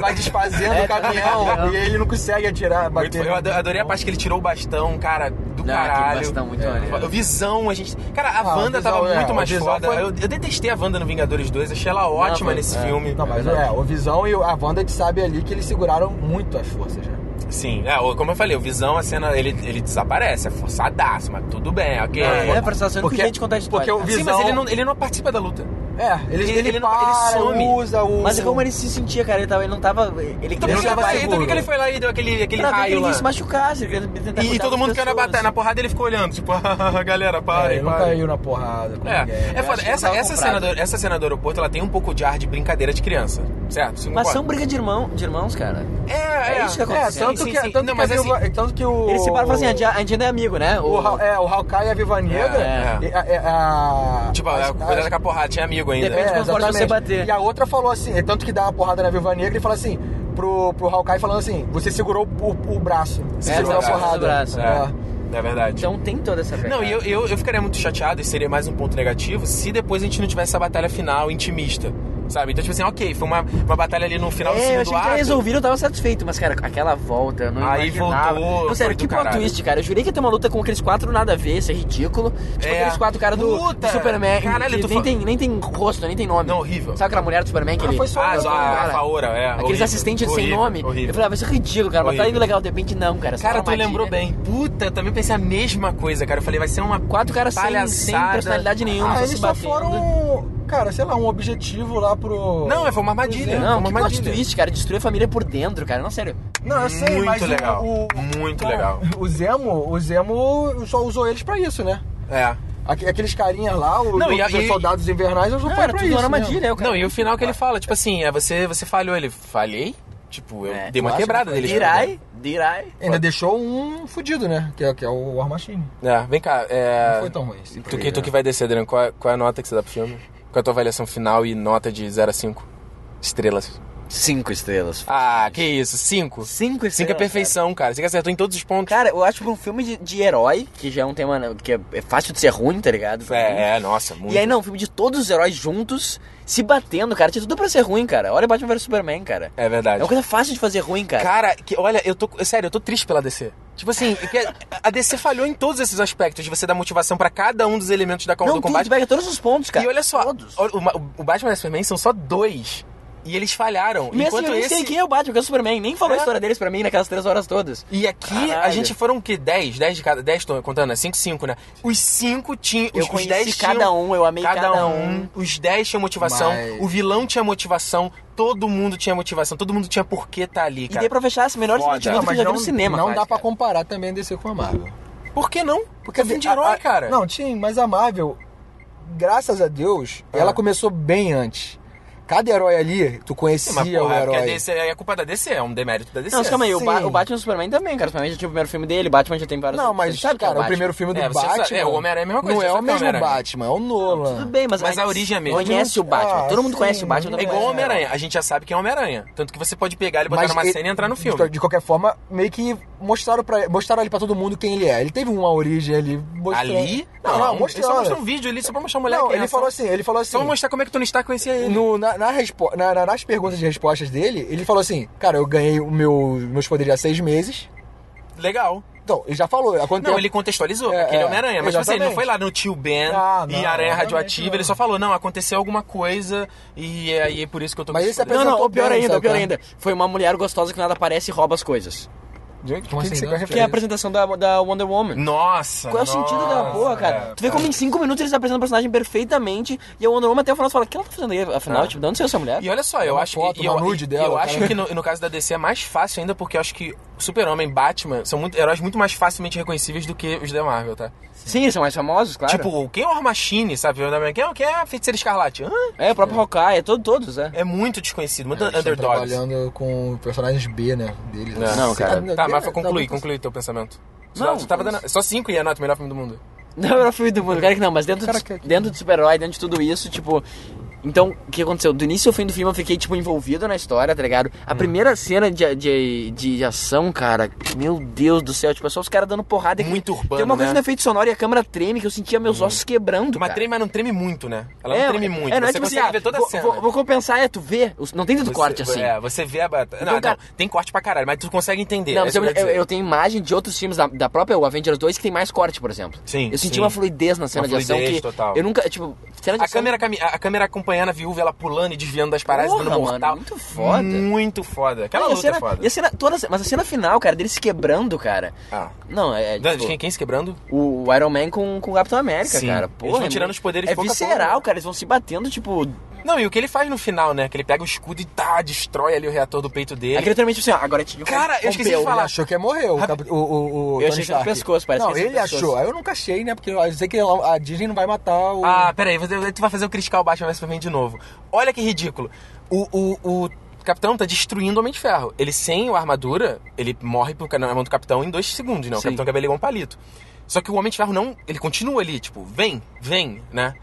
Speaker 3: vai desfazendo
Speaker 4: É,
Speaker 3: o caminhão
Speaker 4: tá.
Speaker 3: e ele não consegue atirar, bater.
Speaker 2: eu ado- adorei a parte que ele tirou o bastão, cara, do
Speaker 4: Não,
Speaker 2: caralho.
Speaker 4: bastão muito
Speaker 2: É. Visão, a gente. Cara, a
Speaker 3: Ah,
Speaker 2: Wanda
Speaker 3: Visão,
Speaker 2: tava
Speaker 3: é,
Speaker 2: muito mais foda.
Speaker 3: foi-
Speaker 2: Eu, eu detestei a Wanda no Vingadores 2, achei ela ótima
Speaker 4: foi-
Speaker 2: nesse
Speaker 4: é.
Speaker 2: filme.
Speaker 3: Não, mas é, o Visão e a Wanda, a gente sabe ali que eles seguraram muito as forças já.
Speaker 2: Sim, é, como eu falei, o Visão, a cena, ele, ele desaparece, é forçadaço, mas tudo bem, ok.
Speaker 4: É, é sendo
Speaker 3: Porque-
Speaker 4: que gente contar a história.
Speaker 3: porque o
Speaker 2: Sim,
Speaker 3: Visão-
Speaker 2: mas ele não, ele não participa da luta.
Speaker 3: É, ele,
Speaker 2: Ele-
Speaker 3: ele,
Speaker 2: ele não-
Speaker 3: para,
Speaker 2: ele some.
Speaker 3: usa o...
Speaker 4: Mas é como ele se sentia, cara. Ele, tava, ele não tava. Ele
Speaker 2: Então
Speaker 3: Ele
Speaker 2: por
Speaker 3: não
Speaker 2: que,
Speaker 3: tava
Speaker 2: então que ele foi lá e deu aquele, aquele
Speaker 4: pra que
Speaker 2: raio
Speaker 4: ele
Speaker 2: lá?
Speaker 4: se machucasse. Ele
Speaker 2: E,
Speaker 4: cuidar
Speaker 2: todo mundo caiu na,
Speaker 4: pessoas.
Speaker 2: batalha, na porrada ele ficou olhando, tipo, galera,
Speaker 3: É,
Speaker 2: para,
Speaker 3: ele não caiu na porrada
Speaker 2: É, é foda.
Speaker 4: que
Speaker 2: Essa, essa, cena do, essa cena do aeroporto, ela tem um pouco de ar de brincadeira de criança, certo?
Speaker 4: Mas são briga de, irmão, de irmãos, cara.
Speaker 2: É, é.
Speaker 4: É isso que
Speaker 3: É,
Speaker 4: acontece.
Speaker 3: tanto
Speaker 2: Sim,
Speaker 3: que,
Speaker 2: sim.
Speaker 3: tanto
Speaker 2: Não,
Speaker 3: que a
Speaker 2: assim-
Speaker 3: tanto que o...
Speaker 4: Ele se para e fala assim, a gente, a ainda é amigo, né?
Speaker 3: O, Hal- é, o Hawkeye e a Viva Negra.
Speaker 2: É,
Speaker 3: e a- é, a-
Speaker 2: Tipo, a, cuidado com a porrada, tinha amigo ainda.
Speaker 4: Depende
Speaker 3: É,
Speaker 4: quanto forte
Speaker 3: exatamente.
Speaker 4: você bater.
Speaker 3: E a outra falou assim, é tanto que dá uma porrada na Viúva Negra e fala assim, pro, pro Hawkeye falando assim, você segurou o, o braço. Você
Speaker 4: É,
Speaker 3: segurou a
Speaker 4: segurou o
Speaker 3: porrada.
Speaker 4: braço.
Speaker 2: É, é verdade.
Speaker 4: Então tem toda essa pegada.
Speaker 2: Não, e eu, eu, eu ficaria muito chateado, e seria mais um ponto negativo, se depois a gente não tivesse essa batalha final intimista. Sabe? Então, tipo assim, ok, foi uma, uma batalha ali no final do
Speaker 4: É, eu
Speaker 2: segundo
Speaker 4: achei que
Speaker 2: ato.
Speaker 4: resolvido, eu tava satisfeito, mas, cara, aquela volta, eu não
Speaker 2: Aí
Speaker 4: imaginava.
Speaker 2: voltou,
Speaker 4: Não, sério, que
Speaker 2: do
Speaker 4: plot twist, cara. Eu jurei que ia ter uma luta com aqueles quatro nada a ver, isso é ridículo. Tipo
Speaker 2: É.
Speaker 4: aqueles quatro caras do, do Superman,
Speaker 2: Caralho,
Speaker 4: que
Speaker 2: tu
Speaker 4: nem,
Speaker 2: fa-
Speaker 4: tem, nem tem rosto, nem tem nome.
Speaker 2: Não, horrível.
Speaker 4: Sabe aquela mulher do Superman que
Speaker 3: Ah,
Speaker 4: ele...
Speaker 3: foi só
Speaker 2: Ah,
Speaker 3: uma-
Speaker 2: a, a. Faora, é.
Speaker 4: Aqueles
Speaker 2: horrível,
Speaker 4: assistentes sem
Speaker 2: horrível,
Speaker 4: nome.
Speaker 2: Horrível.
Speaker 4: Eu falei, ah, vai ser ridículo, cara. Mas tá
Speaker 2: Horrível.
Speaker 4: legal, de repente não, cara. só
Speaker 2: Cara, tu lembrou bem. Puta, eu também pensei a mesma coisa, cara. Eu falei, vai ser uma
Speaker 4: Quatro caras sem, sem personalidade nenhuma,
Speaker 3: Ah,
Speaker 4: só
Speaker 3: eles só foram, cara, sei lá, um objetivo lá pro...
Speaker 2: Não, é, foi uma armadilha.
Speaker 3: Não,
Speaker 2: uma
Speaker 4: que plot
Speaker 2: armadilha.
Speaker 4: twist, cara. Destruir a família por dentro, cara. Não, sério.
Speaker 3: Não, eu sei,
Speaker 2: Muito
Speaker 3: mas o-
Speaker 2: legal,
Speaker 3: o,
Speaker 2: muito
Speaker 3: o-
Speaker 2: legal.
Speaker 3: O Zemo, o Zemo só usou eles pra isso, né?
Speaker 2: É.
Speaker 3: Aque- Aqueles carinhas lá, os
Speaker 2: Não, e a- e-
Speaker 3: soldados invernais,
Speaker 4: Não,
Speaker 3: foi
Speaker 4: era
Speaker 3: pra
Speaker 4: tudo
Speaker 3: isso.
Speaker 4: uma
Speaker 3: né?
Speaker 4: armadilha. é o cara-
Speaker 2: Não, e o final que ele fala, tipo assim, é você, você falhou. Ele, falhei? Tipo, eu
Speaker 4: É,
Speaker 2: dei uma
Speaker 3: eu
Speaker 2: quebrada dele.
Speaker 4: Dirai, dirai.
Speaker 3: Ainda deixou um fudido, né? Que é, que é o War Machine.
Speaker 2: É, vem cá. É...
Speaker 3: Não foi tão ruim. esse
Speaker 2: Tu, que, tu
Speaker 3: né?
Speaker 2: que vai descer, Adriano, qual, é- qual é a nota que você dá pro filme? Qual é a tua avaliação final e nota de 0 a 5 estrelas?
Speaker 4: Cinco estrelas.
Speaker 2: Ah, que isso, 5?
Speaker 4: Cinco estrelas.
Speaker 2: 5 é perfeição, cara. Você que acertou em todos os pontos.
Speaker 4: Cara, eu acho que um filme de, de herói, que já é um tema né, que é, é fácil de ser ruim, tá ligado?
Speaker 2: É, é, nossa, muito.
Speaker 4: E aí não, um filme de todos os heróis juntos, se batendo, cara. Tinha tudo pra ser ruim, cara. Olha Batman vs Superman, cara.
Speaker 2: É verdade.
Speaker 4: É uma coisa fácil de fazer ruim, cara.
Speaker 2: Cara, que, olha, eu tô. Sério, eu tô triste pela DC. Tipo assim, que a DC falhou em todos esses aspectos de você dar motivação pra cada um dos elementos da,
Speaker 4: não,
Speaker 2: do
Speaker 4: tudo
Speaker 2: combate.
Speaker 4: pega todos os pontos, cara.
Speaker 2: E olha só,
Speaker 4: Todos.
Speaker 2: o, o- o Batman vs Superman são só dois. E eles falharam.
Speaker 4: Mesmo
Speaker 2: enquanto
Speaker 4: eu nem
Speaker 2: esse.
Speaker 4: sei quem é o Batman, que é o Superman. Nem falou
Speaker 2: É.
Speaker 4: a história deles pra mim naquelas três horas todas.
Speaker 2: E aqui a
Speaker 4: Caralho.
Speaker 2: gente foram o quê? 10? 10 de cada. 10 tô contando, né? 5, 5, né? Os 5 tinham.
Speaker 4: Eu
Speaker 2: os, 10
Speaker 4: cada
Speaker 2: tinham,
Speaker 4: um, eu amei cada um.
Speaker 2: Os 10 tinham motivação,
Speaker 3: Mas-
Speaker 2: o vilão tinha motivação, todo mundo tinha motivação, todo mundo tinha por que tá ali,
Speaker 4: E
Speaker 2: cara.
Speaker 4: daí pra fechar, as melhores sentimentos que eu já vi no cinema.
Speaker 3: não
Speaker 4: quase,
Speaker 3: dá pra comparar também DC com a Marvel.
Speaker 2: Por que não? Porque é filme de
Speaker 3: a-
Speaker 2: herói,
Speaker 3: a-
Speaker 2: cara.
Speaker 3: Não, sim, mas a Marvel, graças a Deus,
Speaker 2: Ah.
Speaker 3: ela começou bem antes. Cada herói ali, tu conhecia
Speaker 2: Mas, porra,
Speaker 3: o
Speaker 2: é porque
Speaker 3: herói.
Speaker 2: a DC é culpa da DC, é um demérito da DC.
Speaker 4: Não, mas calma aí, o. Ba- o Batman e o Superman também, cara. O Superman já tinha o primeiro filme dele, Batman já tem vários
Speaker 3: Não, mas,
Speaker 4: sabe é
Speaker 3: cara, o
Speaker 4: Batman.
Speaker 3: primeiro filme do
Speaker 2: É,
Speaker 3: Batman.
Speaker 2: sabe- é, o Homem-Aranha é a mesma coisa,
Speaker 3: Não
Speaker 2: você
Speaker 3: é o
Speaker 2: é o
Speaker 3: mesmo. Batman, é o Nolan.
Speaker 4: Tudo bem, mas,
Speaker 2: Mas a origem é a mesma.
Speaker 4: Conhece o Batman,
Speaker 3: Ah,
Speaker 4: todo mundo
Speaker 3: sim,
Speaker 4: conhece o Batman.
Speaker 3: mas
Speaker 2: É igual o. Homem-Aranha, a gente já sabe quem é o Homem-Aranha. Tanto que você pode pegar ele, botar numa
Speaker 3: ele-
Speaker 2: cena e entrar no filme.
Speaker 3: De qualquer forma, meio que mostraram, pra, mostraram ali pra todo mundo quem ele é. Ele teve uma origem ali mostrando.
Speaker 2: Ali?
Speaker 3: Não, não,
Speaker 2: Ele só mostrou um vídeo ali só pra mostrar o moleque.
Speaker 3: Não, ele falou assim, ele falou assim.
Speaker 2: Só mostrar como é que o Tony Stark conhecia ele.
Speaker 3: Na, na respo- na- na- nas perguntas e respostas dele, ele falou assim: Cara, eu ganhei o meu, meus poderes há seis meses.
Speaker 2: Legal.
Speaker 3: Então, ele já falou. há quanto
Speaker 2: Não,
Speaker 3: tempo-
Speaker 2: ele contextualizou,
Speaker 3: É,
Speaker 2: porque ele é
Speaker 3: é,
Speaker 2: Homem-Aranha. Mas tipo assim, ele não foi lá no tio Ben
Speaker 3: Ah,
Speaker 2: e
Speaker 3: não,
Speaker 2: Aranha
Speaker 3: obviamente
Speaker 2: Radioativa. Ele só falou, não, aconteceu alguma coisa e aí é por isso que eu tô
Speaker 3: Mas
Speaker 2: com
Speaker 3: esse é
Speaker 2: poderes.
Speaker 4: Não, não, o pior ainda, o pior
Speaker 3: cara?
Speaker 4: ainda. Foi uma mulher gostosa que nada aparece e rouba as coisas.
Speaker 3: Como assim?
Speaker 2: que você-
Speaker 3: a
Speaker 4: Que é a apresentação da, da Wonder Woman.
Speaker 2: Nossa!
Speaker 4: Qual é o sentido da
Speaker 2: nossa,
Speaker 4: porra, cara?
Speaker 2: é,
Speaker 4: tu vê como em 5 minutos eles apresentam o personagem perfeitamente e a Wonder Woman até o final fala, o que ela tá fazendo aí? Afinal,
Speaker 2: É.
Speaker 4: tipo, de onde saiu essa mulher?
Speaker 2: E olha só, eu
Speaker 3: uma
Speaker 2: acho
Speaker 3: foto,
Speaker 2: que.
Speaker 3: uma
Speaker 2: eu,
Speaker 3: nude dela,
Speaker 2: eu acho que no, no caso da DC é mais fácil ainda, porque eu acho que Super-Homem e Batman são muito, heróis muito mais facilmente reconhecíveis do que os da Marvel, tá?
Speaker 4: Sim, eles são mais famosos, claro.
Speaker 2: Tipo, quem é o War Machine, sabe? Quem é, quem é a Feiticeira Escarlate? Hã?
Speaker 4: é, o próprio Hawkeye, é todo, todos, é.
Speaker 2: É muito desconhecido, muito
Speaker 3: estão
Speaker 2: underdogs.
Speaker 3: trabalhando com personagens B, né? Deles.
Speaker 2: É.
Speaker 4: Não, cara.
Speaker 2: Tá, mas
Speaker 3: foi
Speaker 2: conclui, conclui teu pensamento.
Speaker 4: Não,
Speaker 2: Não, tava dando, só 5 e é nota, melhor filme do mundo.
Speaker 4: Não, era o filme do mundo, cara que não, mas dentro, de, dentro de super-herói, dentro de tudo isso, tipo. Então, o que aconteceu? Do início ao fim do filme eu fiquei, tipo, envolvido na história, tá ligado?
Speaker 2: Hum.
Speaker 4: A primeira cena de, de, de ação, cara, meu Deus do céu, tipo, é só os caras dando porrada. e
Speaker 2: Muito urbano,
Speaker 4: Tem uma coisa
Speaker 2: né?
Speaker 4: no efeito sonoro e a câmera treme que eu sentia meus ossos quebrando.
Speaker 2: Mas
Speaker 4: cara.
Speaker 2: treme, mas não treme muito, né? Ela não treme muito.
Speaker 4: É, não é
Speaker 2: você
Speaker 4: tipo assim, ah,
Speaker 2: toda a
Speaker 4: vou,
Speaker 2: cena.
Speaker 4: Vou, vou compensar, é tu vê. Não tem tanto
Speaker 2: Você-
Speaker 4: corte assim.
Speaker 2: É, você vê a.
Speaker 4: Então,
Speaker 2: não,
Speaker 4: cara-
Speaker 2: não, tem corte pra caralho, mas tu consegue entender.
Speaker 4: Não,
Speaker 2: é
Speaker 4: eu,
Speaker 2: eu
Speaker 4: eu, tenho imagem de outros filmes da, da própria o Avengers 2 que tem mais corte, por exemplo.
Speaker 2: Sim,
Speaker 4: Eu senti
Speaker 2: sim.
Speaker 4: uma fluidez na cena
Speaker 2: Uma
Speaker 4: de ação que
Speaker 2: total.
Speaker 4: eu nunca, tipo, cena de
Speaker 2: A
Speaker 4: ação-
Speaker 2: câmera, a câmera acompanhando a viúva, ela pulando e desviando das paradas,
Speaker 4: Porra,
Speaker 2: dando mortal.
Speaker 4: mano, muito foda.
Speaker 2: Muito foda. Aquela luta
Speaker 4: cena,
Speaker 2: é foda.
Speaker 4: E a cena, toda, mas a cena final, cara, dele se quebrando, cara.
Speaker 2: Ah.
Speaker 4: Não, é, é tipo,
Speaker 2: quem, quem se quebrando?
Speaker 4: o Iron Man com, com o Capitão América,
Speaker 2: Sim.
Speaker 4: cara.
Speaker 2: Eles
Speaker 4: Porra,
Speaker 2: vão
Speaker 4: é
Speaker 2: tirando
Speaker 4: muito-
Speaker 2: os poderes
Speaker 4: É visceral,
Speaker 2: pouco.
Speaker 4: cara. Eles vão se batendo, tipo.
Speaker 2: Não, e o que ele faz no final, né? Que ele pega o escudo e tá, destrói ali o reator do peito dele.
Speaker 4: Aquele literalmente assim, ó, agora tinha
Speaker 2: Cara, eu esqueci de
Speaker 3: Ele
Speaker 2: falar.
Speaker 3: achou que ia morrer o, cap- o, o, o
Speaker 4: Eu achei que era
Speaker 3: Stark.
Speaker 4: pescoço, parece
Speaker 3: Não,
Speaker 4: que
Speaker 3: ele achou. Aí eu nunca achei, né? Porque eu sei que a Disney não vai matar o...
Speaker 2: Ah, peraí, você- tu vai fazer o criticar o Batman vs Superman de novo. Olha que ridículo. O, o, o capitão tá destruindo o Homem de Ferro. Ele sem a armadura, ele morre pro- na mão do capitão em dois segundos, né? O
Speaker 4: Sim.
Speaker 2: capitão quer igual um palito. Só que o Homem de Ferro não, ele continua ali, tipo, vem, vem, né?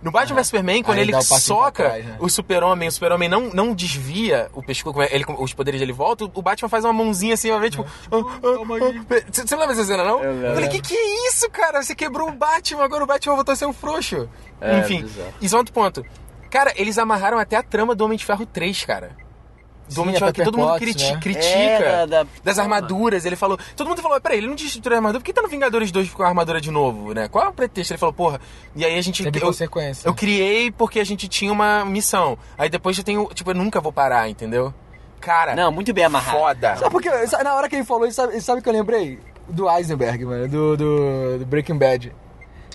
Speaker 2: No Batman vs Superman, quando
Speaker 3: Aí
Speaker 2: ele
Speaker 3: passinho
Speaker 2: soca
Speaker 3: trás, né?
Speaker 2: o super-homem, o super-homem não, não desvia o pescoço, ele, os poderes dele voltam, o Batman faz uma mãozinha assim, uma vez, tipo... ah, ah, ah. Você não lembra essa cena, não?
Speaker 4: Eu.
Speaker 2: Eu falei, que que é isso, cara? Você quebrou o Batman, agora o Batman voltou a ser um frouxo.
Speaker 4: É,
Speaker 2: Enfim,
Speaker 4: bizarro.
Speaker 2: isso é outro ponto. Cara, eles amarraram até a trama do Homem de Ferro 3, cara. Do Homem de Ferro que todo mundo criti-
Speaker 3: né?
Speaker 2: critica.
Speaker 4: É, da- da-
Speaker 2: Das armaduras, ele falou. Todo mundo falou, peraí, ele não destruiu a armadura, por que tá no Vingadores 2 com a armadura de novo, né? Qual é o pretexto? Ele falou, porra. E aí a gente.
Speaker 3: Teve
Speaker 2: eu,
Speaker 3: consequência.
Speaker 2: eu criei porque a gente tinha uma missão. Aí depois eu tenho. Tipo, eu nunca vou parar, entendeu? Cara.
Speaker 4: Não, muito bem amarrado.
Speaker 2: Foda.
Speaker 3: Sabe por quê? Sabe- Na hora que ele falou isso, sabe, sabe o que eu lembrei? Do Eisenberg, mano, do, do, do Breaking Bad.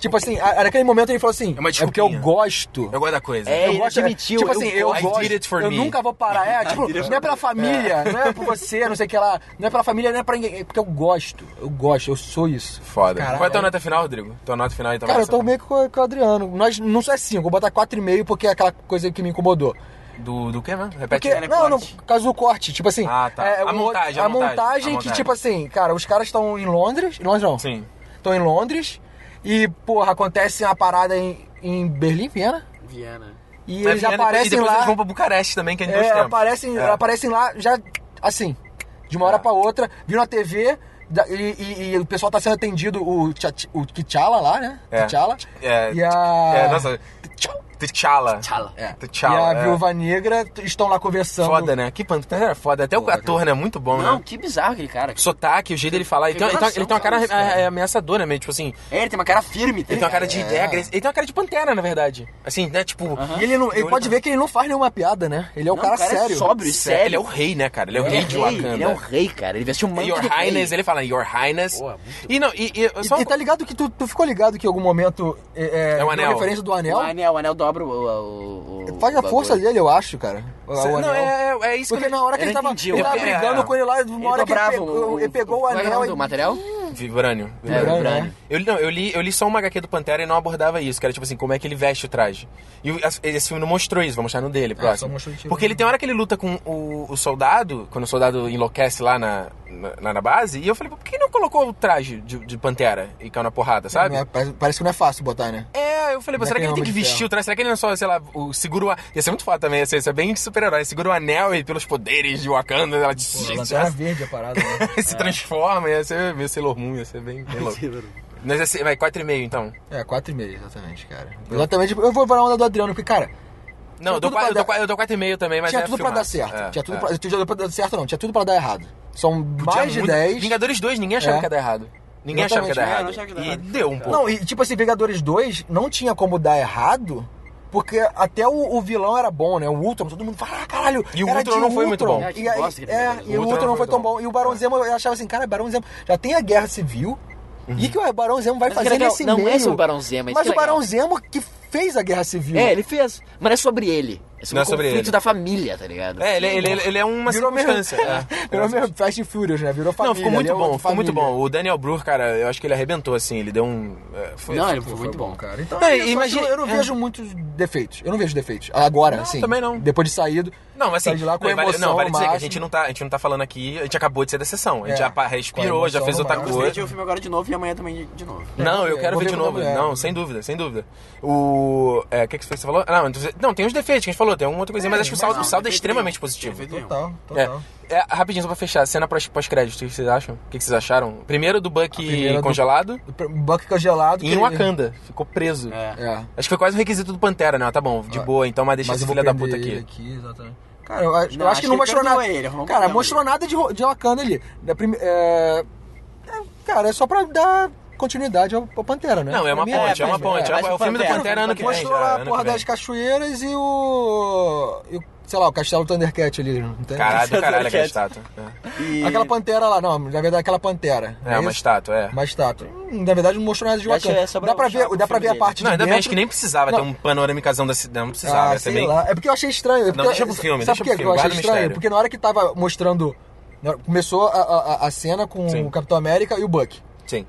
Speaker 3: Tipo assim, a- naquele momento ele falou assim,
Speaker 2: É uma
Speaker 3: é porque eu gosto.
Speaker 2: Eu gosto da coisa.
Speaker 4: É,
Speaker 3: eu
Speaker 4: ele
Speaker 3: gosto,
Speaker 4: admitiu,
Speaker 3: Tipo
Speaker 4: eu
Speaker 3: assim, eu,
Speaker 2: gosto. I
Speaker 3: gosto.
Speaker 2: did it for
Speaker 3: eu
Speaker 2: me.
Speaker 3: nunca vou parar. É, tipo, não é pela família, não é por você, não sei o que lá. Não é pela família, não é pra ninguém. É porque eu gosto. Eu gosto, eu sou isso.
Speaker 2: Foda.
Speaker 3: Caralho.
Speaker 2: Qual é a tua nota final, Rodrigo? Tua nota final então.
Speaker 3: Cara, eu tô meio que com, com o Adriano. Nós não sou é 5, vou botar 4,5 porque é aquela coisa que me incomodou.
Speaker 2: Do, do que, mano? Repete.
Speaker 3: Porque, não, no caso do corte, tipo assim.
Speaker 2: Ah, tá.
Speaker 3: é,
Speaker 2: A
Speaker 3: o-
Speaker 2: montagem, a
Speaker 3: a
Speaker 2: montagem,
Speaker 3: montagem
Speaker 2: a
Speaker 3: que,
Speaker 2: montagem.
Speaker 3: tipo assim, cara, os caras estão em Londres. Londres não.
Speaker 2: Sim.
Speaker 3: Estão em Londres. E, porra, acontece uma parada em, em Berlim, Viena.
Speaker 4: Viena.
Speaker 3: E
Speaker 2: Mas
Speaker 3: eles
Speaker 2: Viena,
Speaker 3: aparecem
Speaker 2: e depois
Speaker 3: lá.
Speaker 2: eles vão pra Bucareste também, que é em dois
Speaker 3: É,
Speaker 2: tempos.
Speaker 3: aparecem,
Speaker 2: É.
Speaker 3: aparecem lá já assim, de uma hora
Speaker 2: É.
Speaker 3: pra outra, viram na TV e, e- e o pessoal tá sendo atendido, o, o T'Challa lá, né?
Speaker 2: É.
Speaker 3: T'Challa.
Speaker 2: É,
Speaker 3: E a.
Speaker 2: É, nossa. T'Challa.
Speaker 4: T'Challa.
Speaker 3: É.
Speaker 2: T'Challa,
Speaker 3: e a
Speaker 2: é.
Speaker 3: Viúva Negra estão lá conversando.
Speaker 2: Foda, né? Que pantera é foda. Até o ator, né? Muito bom,
Speaker 4: Não,
Speaker 2: né?
Speaker 4: que bizarro aquele cara.
Speaker 2: O sotaque, o jeito dele falar. Ele tem, ele tem- ele tem uma cara
Speaker 4: cara,
Speaker 2: é, ameaçadora mesmo, tipo assim.
Speaker 4: É, ele tem uma cara firme. tá
Speaker 2: Ele tem uma cara de. É. agress- Ele tem uma cara de pantera, na verdade. Assim, né? Tipo.
Speaker 3: E ele, não, ele pode ver que ele não faz nenhuma piada, né? Ele é um
Speaker 4: Não,
Speaker 3: cara,
Speaker 4: o cara é
Speaker 3: sério.
Speaker 4: sóbrio. sério.
Speaker 2: Ele é o rei, né, cara? Ele é o
Speaker 4: é
Speaker 2: rei de Wakanda.
Speaker 4: Ele é o rei, cara. Ele vestiu um manto
Speaker 2: Your
Speaker 4: do rei.
Speaker 2: Highness, ele fala Your Highness. E não, e, e, só
Speaker 3: E, e tá ligado que tu, tu ficou ligado que em algum momento é,
Speaker 2: É o anel.
Speaker 3: referência do
Speaker 4: O
Speaker 3: anel?
Speaker 4: anel, o anel dobra o... o, o
Speaker 3: Faz a
Speaker 4: o
Speaker 3: força dele, eu acho, cara. O,
Speaker 2: Cê-
Speaker 3: o
Speaker 2: não,
Speaker 3: anel.
Speaker 2: é, é isso
Speaker 3: Porque
Speaker 2: que
Speaker 3: na hora que
Speaker 4: eu
Speaker 3: ele tava,
Speaker 4: entendi,
Speaker 3: ele
Speaker 4: eu-
Speaker 3: tava
Speaker 2: é,
Speaker 3: brigando
Speaker 2: é.
Speaker 3: com ele lá, uma
Speaker 4: Ele
Speaker 3: hora que ele pegou,
Speaker 4: o,
Speaker 3: ele pegou o
Speaker 4: é
Speaker 3: anel
Speaker 4: do material?
Speaker 2: Vibrânio.
Speaker 4: É,
Speaker 3: Vibrânio,
Speaker 4: Vibrânio.
Speaker 3: né?
Speaker 2: Eu, li- não, eu, li, eu li só uma HQ do Pantera e não abordava isso, que era tipo assim, como é que ele veste o traje. E o- esse filme não mostrou isso, vai mostrar no dele, próximo.
Speaker 3: só mostrou o tiro.
Speaker 2: Porque ele tem hora que ele luta com o, o soldado, quando o soldado enlouquece lá na, na, na base, e eu falei, por que não colocou o traje de, de Pantera e caiu na porrada, sabe?
Speaker 3: Não é- parece, parece que não é fácil botar, né?
Speaker 2: É, eu falei, pô,
Speaker 3: é
Speaker 2: será que ele tem que vestir
Speaker 3: Ferro.
Speaker 2: o traje? Será que ele não só, sei lá, o, segura o... a- Ia ser muito foda também, ia ser, ia ser bem super-herói. Segura o anel e pelos poderes de Wakanda, ela
Speaker 3: a lanterna verde a parada, né?
Speaker 2: se transforma, ia ser meio Sailor Moon, ia ser bem, bem louco. Mas ia ser, vai, 4,5 então.
Speaker 3: É, 4,5, exatamente, cara. Exatamente. Eu vou na onda do Adriano, porque, cara,
Speaker 2: Não, eu dou,
Speaker 3: tudo
Speaker 2: qua-
Speaker 3: pra
Speaker 2: eu dou,
Speaker 3: dar-
Speaker 2: qua- eu dou 4,5 também, mas
Speaker 3: tinha
Speaker 2: é
Speaker 3: tudo pra dar certo.
Speaker 2: É,
Speaker 3: tinha tudo
Speaker 2: é.
Speaker 3: pra, tinha tudo pra dar certo, não. Tinha tudo pra dar errado. São
Speaker 2: Podia
Speaker 3: mais de
Speaker 2: muito-
Speaker 3: 10.
Speaker 2: Vingadores 2, ninguém achava
Speaker 3: É.
Speaker 2: que ia dar errado. Ninguém achava que ia dar
Speaker 4: é,
Speaker 2: errado.
Speaker 4: não dar
Speaker 2: e deu um pouco.
Speaker 3: Não, e tipo assim, Vingadores 2 não tinha como dar errado, porque até o, o vilão era bom, né? O Ultron, todo mundo fala, ah, caralho.
Speaker 2: E o Ultron não foi muito bom.
Speaker 3: E,
Speaker 4: É,
Speaker 3: aí,
Speaker 4: ele
Speaker 3: é, e o Ultron não foi tão bom. E o Barão Zemo, eu achava assim, cara, Barão Zemo, já tem a Guerra Civil, e que o Barão Zemo vai
Speaker 4: Mas o que
Speaker 3: fazer
Speaker 4: é legal,
Speaker 3: nesse
Speaker 4: não
Speaker 3: meio?
Speaker 4: é sobre o Barão Zemo, é isso
Speaker 3: Mas
Speaker 4: é
Speaker 3: o Barão. Zemo que fez a Guerra Civil.
Speaker 4: É, ele fez. Mas não é sobre ele. É sobre
Speaker 2: Não é
Speaker 4: o
Speaker 2: sobre
Speaker 4: conflito
Speaker 2: ele.
Speaker 4: da família, tá ligado?
Speaker 2: É, ele, ele, ele é uma
Speaker 3: Virou mesmo,
Speaker 2: circunstância. é.
Speaker 3: virou mesmo Fast and Furious, né? Virou família.
Speaker 2: Não, ficou muito
Speaker 3: é
Speaker 2: bom,
Speaker 3: uma
Speaker 2: ficou muito bom. O Daniel Brühl, cara, eu acho que ele arrebentou, assim, ele deu um... é, Foi,
Speaker 4: Não, ele foi muito bom.
Speaker 3: cara. Então,
Speaker 2: É,
Speaker 3: é, isso,
Speaker 2: imagina-
Speaker 3: eu, eu não
Speaker 2: é.
Speaker 3: vejo muitos defeitos. Eu não vejo defeitos. Agora, assim.
Speaker 2: também não.
Speaker 3: Depois de saído.
Speaker 2: Não, mas assim,
Speaker 3: Sai de lá com
Speaker 2: não, vale,
Speaker 3: emoção
Speaker 2: não, vale dizer que a gente, não tá, a gente não tá falando aqui, a gente acabou de sair da sessão. A gente
Speaker 3: É,
Speaker 2: já respirou, já fez outra
Speaker 3: máximo.
Speaker 4: Eu
Speaker 2: coisa.
Speaker 4: vejo o filme agora de novo e amanhã também de, novo.
Speaker 2: Não, eu
Speaker 3: É,
Speaker 2: quero ver de novo. Não, sem dúvida, sem dúvida. O. É, o que, que foi que você falou? Ah, Não, então- não, tem os defeitos que a gente falou, tem uma outra coisinha, mas acho que o saldo,
Speaker 4: não,
Speaker 2: o saldo é extremamente positivo.
Speaker 4: Nenhum.
Speaker 3: Total,
Speaker 2: É,
Speaker 3: total.
Speaker 2: é, rapidinho, só pra fechar, cena pós- pós-crédito, o que vocês acham? O que vocês acharam? Primeiro do Buck
Speaker 3: primeira do-
Speaker 2: congelado
Speaker 3: O Buck congelado.
Speaker 2: e
Speaker 3: que ele-
Speaker 2: Wakanda, ficou preso.
Speaker 4: É.
Speaker 3: É.
Speaker 2: Acho que foi quase um requisito do Pantera, né? Tá bom, de
Speaker 3: Ah,
Speaker 2: boa, então, mas deixa
Speaker 3: Mas
Speaker 2: esse filho da puta aqui.
Speaker 3: exatamente. Cara, eu, acho- eu
Speaker 4: Não,
Speaker 3: acho
Speaker 4: acho
Speaker 3: que não mostrou
Speaker 4: perdoa
Speaker 3: nada.
Speaker 4: ele,
Speaker 3: cara, mostrou nada de, de Wakanda ali. Da é, é, cara, é só pra dar continuidade ao, ao Pantera, né?
Speaker 2: Não, é uma
Speaker 3: mim
Speaker 2: ponte, é uma ponte. É,
Speaker 4: mas
Speaker 2: o filme do
Speaker 4: Pantera-
Speaker 2: ano que vem.
Speaker 3: Mostrou lá a porra das cachoeiras e o, e o. Sei lá, o Castelo Thundercat ali, não tem?
Speaker 2: Caralho, do caralho aquela estátua. É.
Speaker 4: E...
Speaker 3: Aquela pantera lá, não, na verdade aquela pantera.
Speaker 2: É, uma
Speaker 3: isso?
Speaker 2: estátua, é.
Speaker 3: Uma estátua. Hum, Na verdade não mostrou nada de Wakanda.
Speaker 4: é
Speaker 3: dá pra ver, dá pra ver a parte
Speaker 2: Não,
Speaker 3: de
Speaker 2: ainda bem, acho que nem precisava ter
Speaker 3: Não.
Speaker 2: um panorâmicazão da cidade. Não precisava,
Speaker 3: Ah, sei
Speaker 2: bem...
Speaker 3: lá. É porque eu achei estranho. É porque-
Speaker 2: deixa pro filme,
Speaker 3: Sabe
Speaker 2: deixa
Speaker 3: por que eu achei estranho?
Speaker 2: mistério.
Speaker 3: Porque na hora que tava mostrando. na- Começou a, a, a cena com
Speaker 2: Sim.
Speaker 3: o Capitão América e o Buck.
Speaker 2: Sim.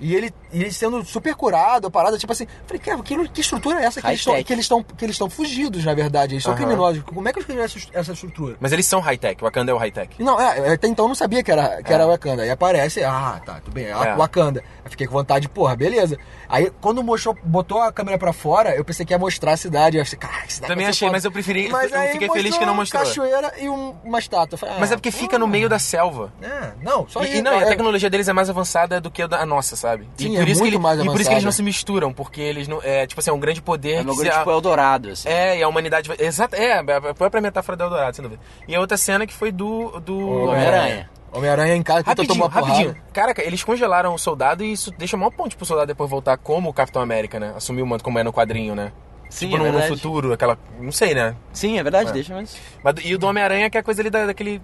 Speaker 3: E ele, e ele sendo super curado, a parada, tipo assim. Falei, cara, que, que estrutura é essa que eles que eles estão que eles estão fugidos, na verdade? Eles são criminosos. Como é que eles criaram essa, essa estrutura?
Speaker 2: Mas eles são high-tech, o Wakanda é o high-tech.
Speaker 3: Não, é, até então eu não sabia que era, que
Speaker 2: É.
Speaker 3: era Wakanda. Aí aparece, ah, tá, tudo bem, é
Speaker 2: É.
Speaker 3: Wakanda. Aí fiquei com vontade, porra, beleza. Aí quando mostrou, botou a câmera pra fora, eu pensei que ia mostrar a cidade. Eu achei, cara, que cidade
Speaker 2: Também
Speaker 3: ser
Speaker 2: achei,
Speaker 3: foda."
Speaker 2: mas eu preferi-
Speaker 3: Mas
Speaker 2: eu
Speaker 3: aí
Speaker 2: fiquei feliz que não mostrou.
Speaker 3: cachoeira e um- uma estátua. Falei,
Speaker 2: Mas
Speaker 3: ah,
Speaker 2: é porque fica no meio da selva.
Speaker 3: É, não, só
Speaker 2: E,
Speaker 3: isso.
Speaker 2: e não, a
Speaker 3: é-
Speaker 2: tecnologia deles é mais avançada do que a nossa, sabe?
Speaker 3: Sim,
Speaker 2: e
Speaker 3: é
Speaker 2: por isso que
Speaker 3: muito
Speaker 2: ele-
Speaker 3: mais
Speaker 2: E por isso que eles não se misturam, porque eles não. É, tipo assim, é um grande poder
Speaker 4: É
Speaker 2: que se-
Speaker 4: tipo Eldorado, assim.
Speaker 2: É, e a humanidade. Exato, é, a própria metáfora do Eldorado, sem dúvida. E a outra cena que foi do. do
Speaker 4: Homem-Aranha.
Speaker 3: Homem-Aranha em casa, que tomou
Speaker 2: rapidinho. Caraca, eles congelaram o soldado e isso deixa maior ponte pro soldado depois voltar como o Capitão América, né? Assumir o manto como é no quadrinho, né?
Speaker 4: Sim,
Speaker 2: tipo
Speaker 4: é
Speaker 2: no, no futuro, aquela. Não sei, né?
Speaker 4: Sim, é verdade,
Speaker 2: É.
Speaker 4: deixa, mas...
Speaker 2: Mas, e o do Homem-Aranha que é a coisa ali da- daquele.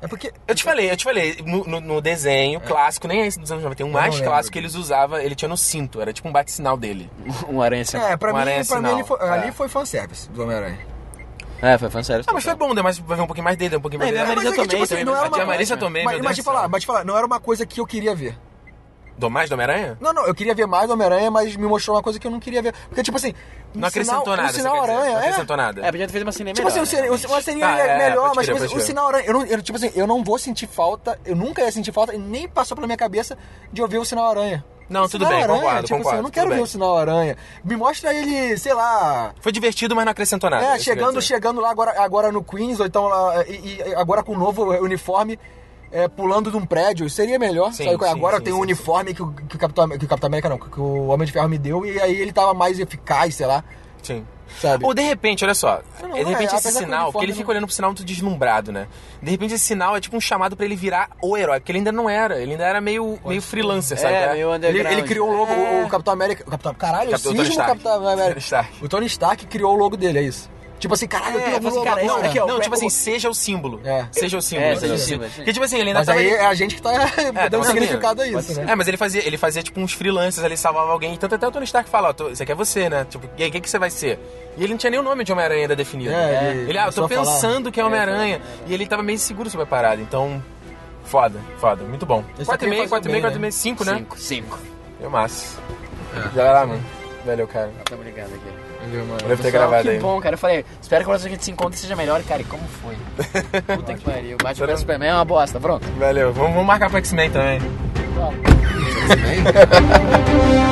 Speaker 3: É porque.
Speaker 2: Eu te falei, eu te falei, no, no- no desenho clássico, nem é esse dos anos 90, tem um mais clássico que eles usavam, ele tinha no cinto, era tipo um bate-sinal dele.
Speaker 4: Um aranha.
Speaker 3: É, pra
Speaker 2: Um
Speaker 3: mim, pra mim foi-
Speaker 2: É.
Speaker 3: ali foi fanservice do Homem-Aranha.
Speaker 4: É, foi fansério.
Speaker 2: Ah, mas foi bom, deu mais, vai ver um pouquinho mais dele, um pouquinho mais
Speaker 4: É,
Speaker 2: dele.
Speaker 4: a Marisa
Speaker 3: mas é que,
Speaker 4: Tomei
Speaker 3: tipo assim,
Speaker 4: também,
Speaker 3: não
Speaker 4: mas
Speaker 3: era
Speaker 2: A
Speaker 3: uma-
Speaker 2: Marisa Tomei,
Speaker 3: Mas, mas
Speaker 2: céu.
Speaker 3: falar, mas te falar, não era uma coisa que eu queria ver.
Speaker 2: Do mais do Homem-Aranha?
Speaker 3: Não, não, eu queria ver mais do Homem-Aranha, mas me mostrou uma coisa que eu não queria ver. Porque, tipo assim. um
Speaker 2: Não acrescentou
Speaker 3: sinal,
Speaker 2: nada,
Speaker 3: Um
Speaker 2: você
Speaker 3: sinal
Speaker 2: quer dizer,
Speaker 3: aranha,
Speaker 2: não
Speaker 3: é.
Speaker 2: acrescentou nada.
Speaker 4: É, podia ter feito uma cena
Speaker 3: Tipo assim,
Speaker 4: melhor,
Speaker 3: um cine-
Speaker 4: né?
Speaker 3: uma seria
Speaker 2: Ah, é,
Speaker 3: melhor, mas
Speaker 2: crer,
Speaker 3: tipo, assim, o sinal aranha. Eu, não, eu, tipo assim, eu não vou sentir falta, eu nunca ia sentir falta, e nem passou pela minha cabeça de ouvir o sinal aranha.
Speaker 2: Não,
Speaker 3: O
Speaker 2: tudo
Speaker 3: Sinal
Speaker 2: bem,
Speaker 3: Aranha,
Speaker 2: concordo,
Speaker 3: tipo
Speaker 2: concordo,
Speaker 3: assim, eu não quero ver
Speaker 2: bem.
Speaker 3: o sinal aranha. Me mostra ele, sei lá.
Speaker 2: Foi divertido, mas não acrescentou nada.
Speaker 3: É,
Speaker 2: ia
Speaker 3: chegando, chegando lá agora, agora no Queens, ou então lá, e, e agora com o novo uniforme, é, pulando de um prédio, seria melhor.
Speaker 2: Sim,
Speaker 3: sabe?
Speaker 2: sim,
Speaker 3: agora
Speaker 2: sim,
Speaker 3: tem
Speaker 2: sim,
Speaker 3: um uniforme que o, que, o Capitão, que o Capitão América não, que o Homem de Ferro me deu, e aí ele tava mais eficaz, sei lá,
Speaker 2: Sim.
Speaker 3: sabe?
Speaker 2: Ou de repente, olha só,
Speaker 3: Não,
Speaker 2: de repente
Speaker 3: é,
Speaker 2: esse sinal, porque ele fica olhando pro sinal muito deslumbrado, né? De repente esse sinal é tipo um chamado pra ele virar o herói, porque ele ainda não era, ele ainda era meio, meio freelancer, sabe?
Speaker 4: É, meio
Speaker 3: Ele, ele criou o logo,
Speaker 2: É.
Speaker 3: o, Capitão América. O Capitão, caralho,
Speaker 2: Capitão-
Speaker 3: o
Speaker 2: Tony
Speaker 3: cisma
Speaker 2: Stark.
Speaker 3: Capitão América.
Speaker 2: Tony Stark.
Speaker 3: O Tony Stark criou o logo dele, é isso. Tipo assim, caralho, eu
Speaker 4: É,
Speaker 3: tenho
Speaker 4: fala assim, cara,
Speaker 3: agora.
Speaker 4: não, aqui, ó,
Speaker 2: Não, tipo assim, seja o símbolo.
Speaker 3: É.
Speaker 2: Seja o símbolo.
Speaker 4: É,
Speaker 2: seja o símbolo. Porque, tipo assim, ele ainda
Speaker 3: Mas
Speaker 2: tava...
Speaker 3: aí é a gente que tá dando
Speaker 2: tava
Speaker 3: significado a isso, né?
Speaker 2: É, mas ele fazia, ele fazia tipo uns freelancers ali, salvava alguém. Tanto até o Tony Stark fala, ó, isso aqui é você, né? Tipo, e aí, o que, que você vai ser? E ele não tinha nem o nome de Homem-Aranha ainda definido.
Speaker 3: É, ele
Speaker 2: ele, ah, eu tô
Speaker 3: a falar.
Speaker 2: pensando que é Homem-Aranha. E ele tava meio seguro sobre a parada, então... Foda, foda, muito bom.
Speaker 3: Esse aqui
Speaker 2: 4,5,
Speaker 3: faz
Speaker 2: 4,5,
Speaker 3: bem,
Speaker 2: 4,5,
Speaker 3: né?
Speaker 2: 5, né?
Speaker 4: 5, 5.
Speaker 2: Deu massa. Já era lá, mano. Valeu, cara.
Speaker 4: Muito obrigado aqui.
Speaker 3: Mano.
Speaker 2: Deve ter
Speaker 4: Pessoal,
Speaker 2: gravado
Speaker 4: que
Speaker 2: aí.
Speaker 4: bom, cara. Eu falei, espero que a próxima que a gente se encontre seja melhor. Cara, e como foi? Puta que pariu. Bate o pé Superman é uma bosta. Pronto.
Speaker 2: Valeu, vamos, vamos marcar pro X-Men também.
Speaker 5: I'll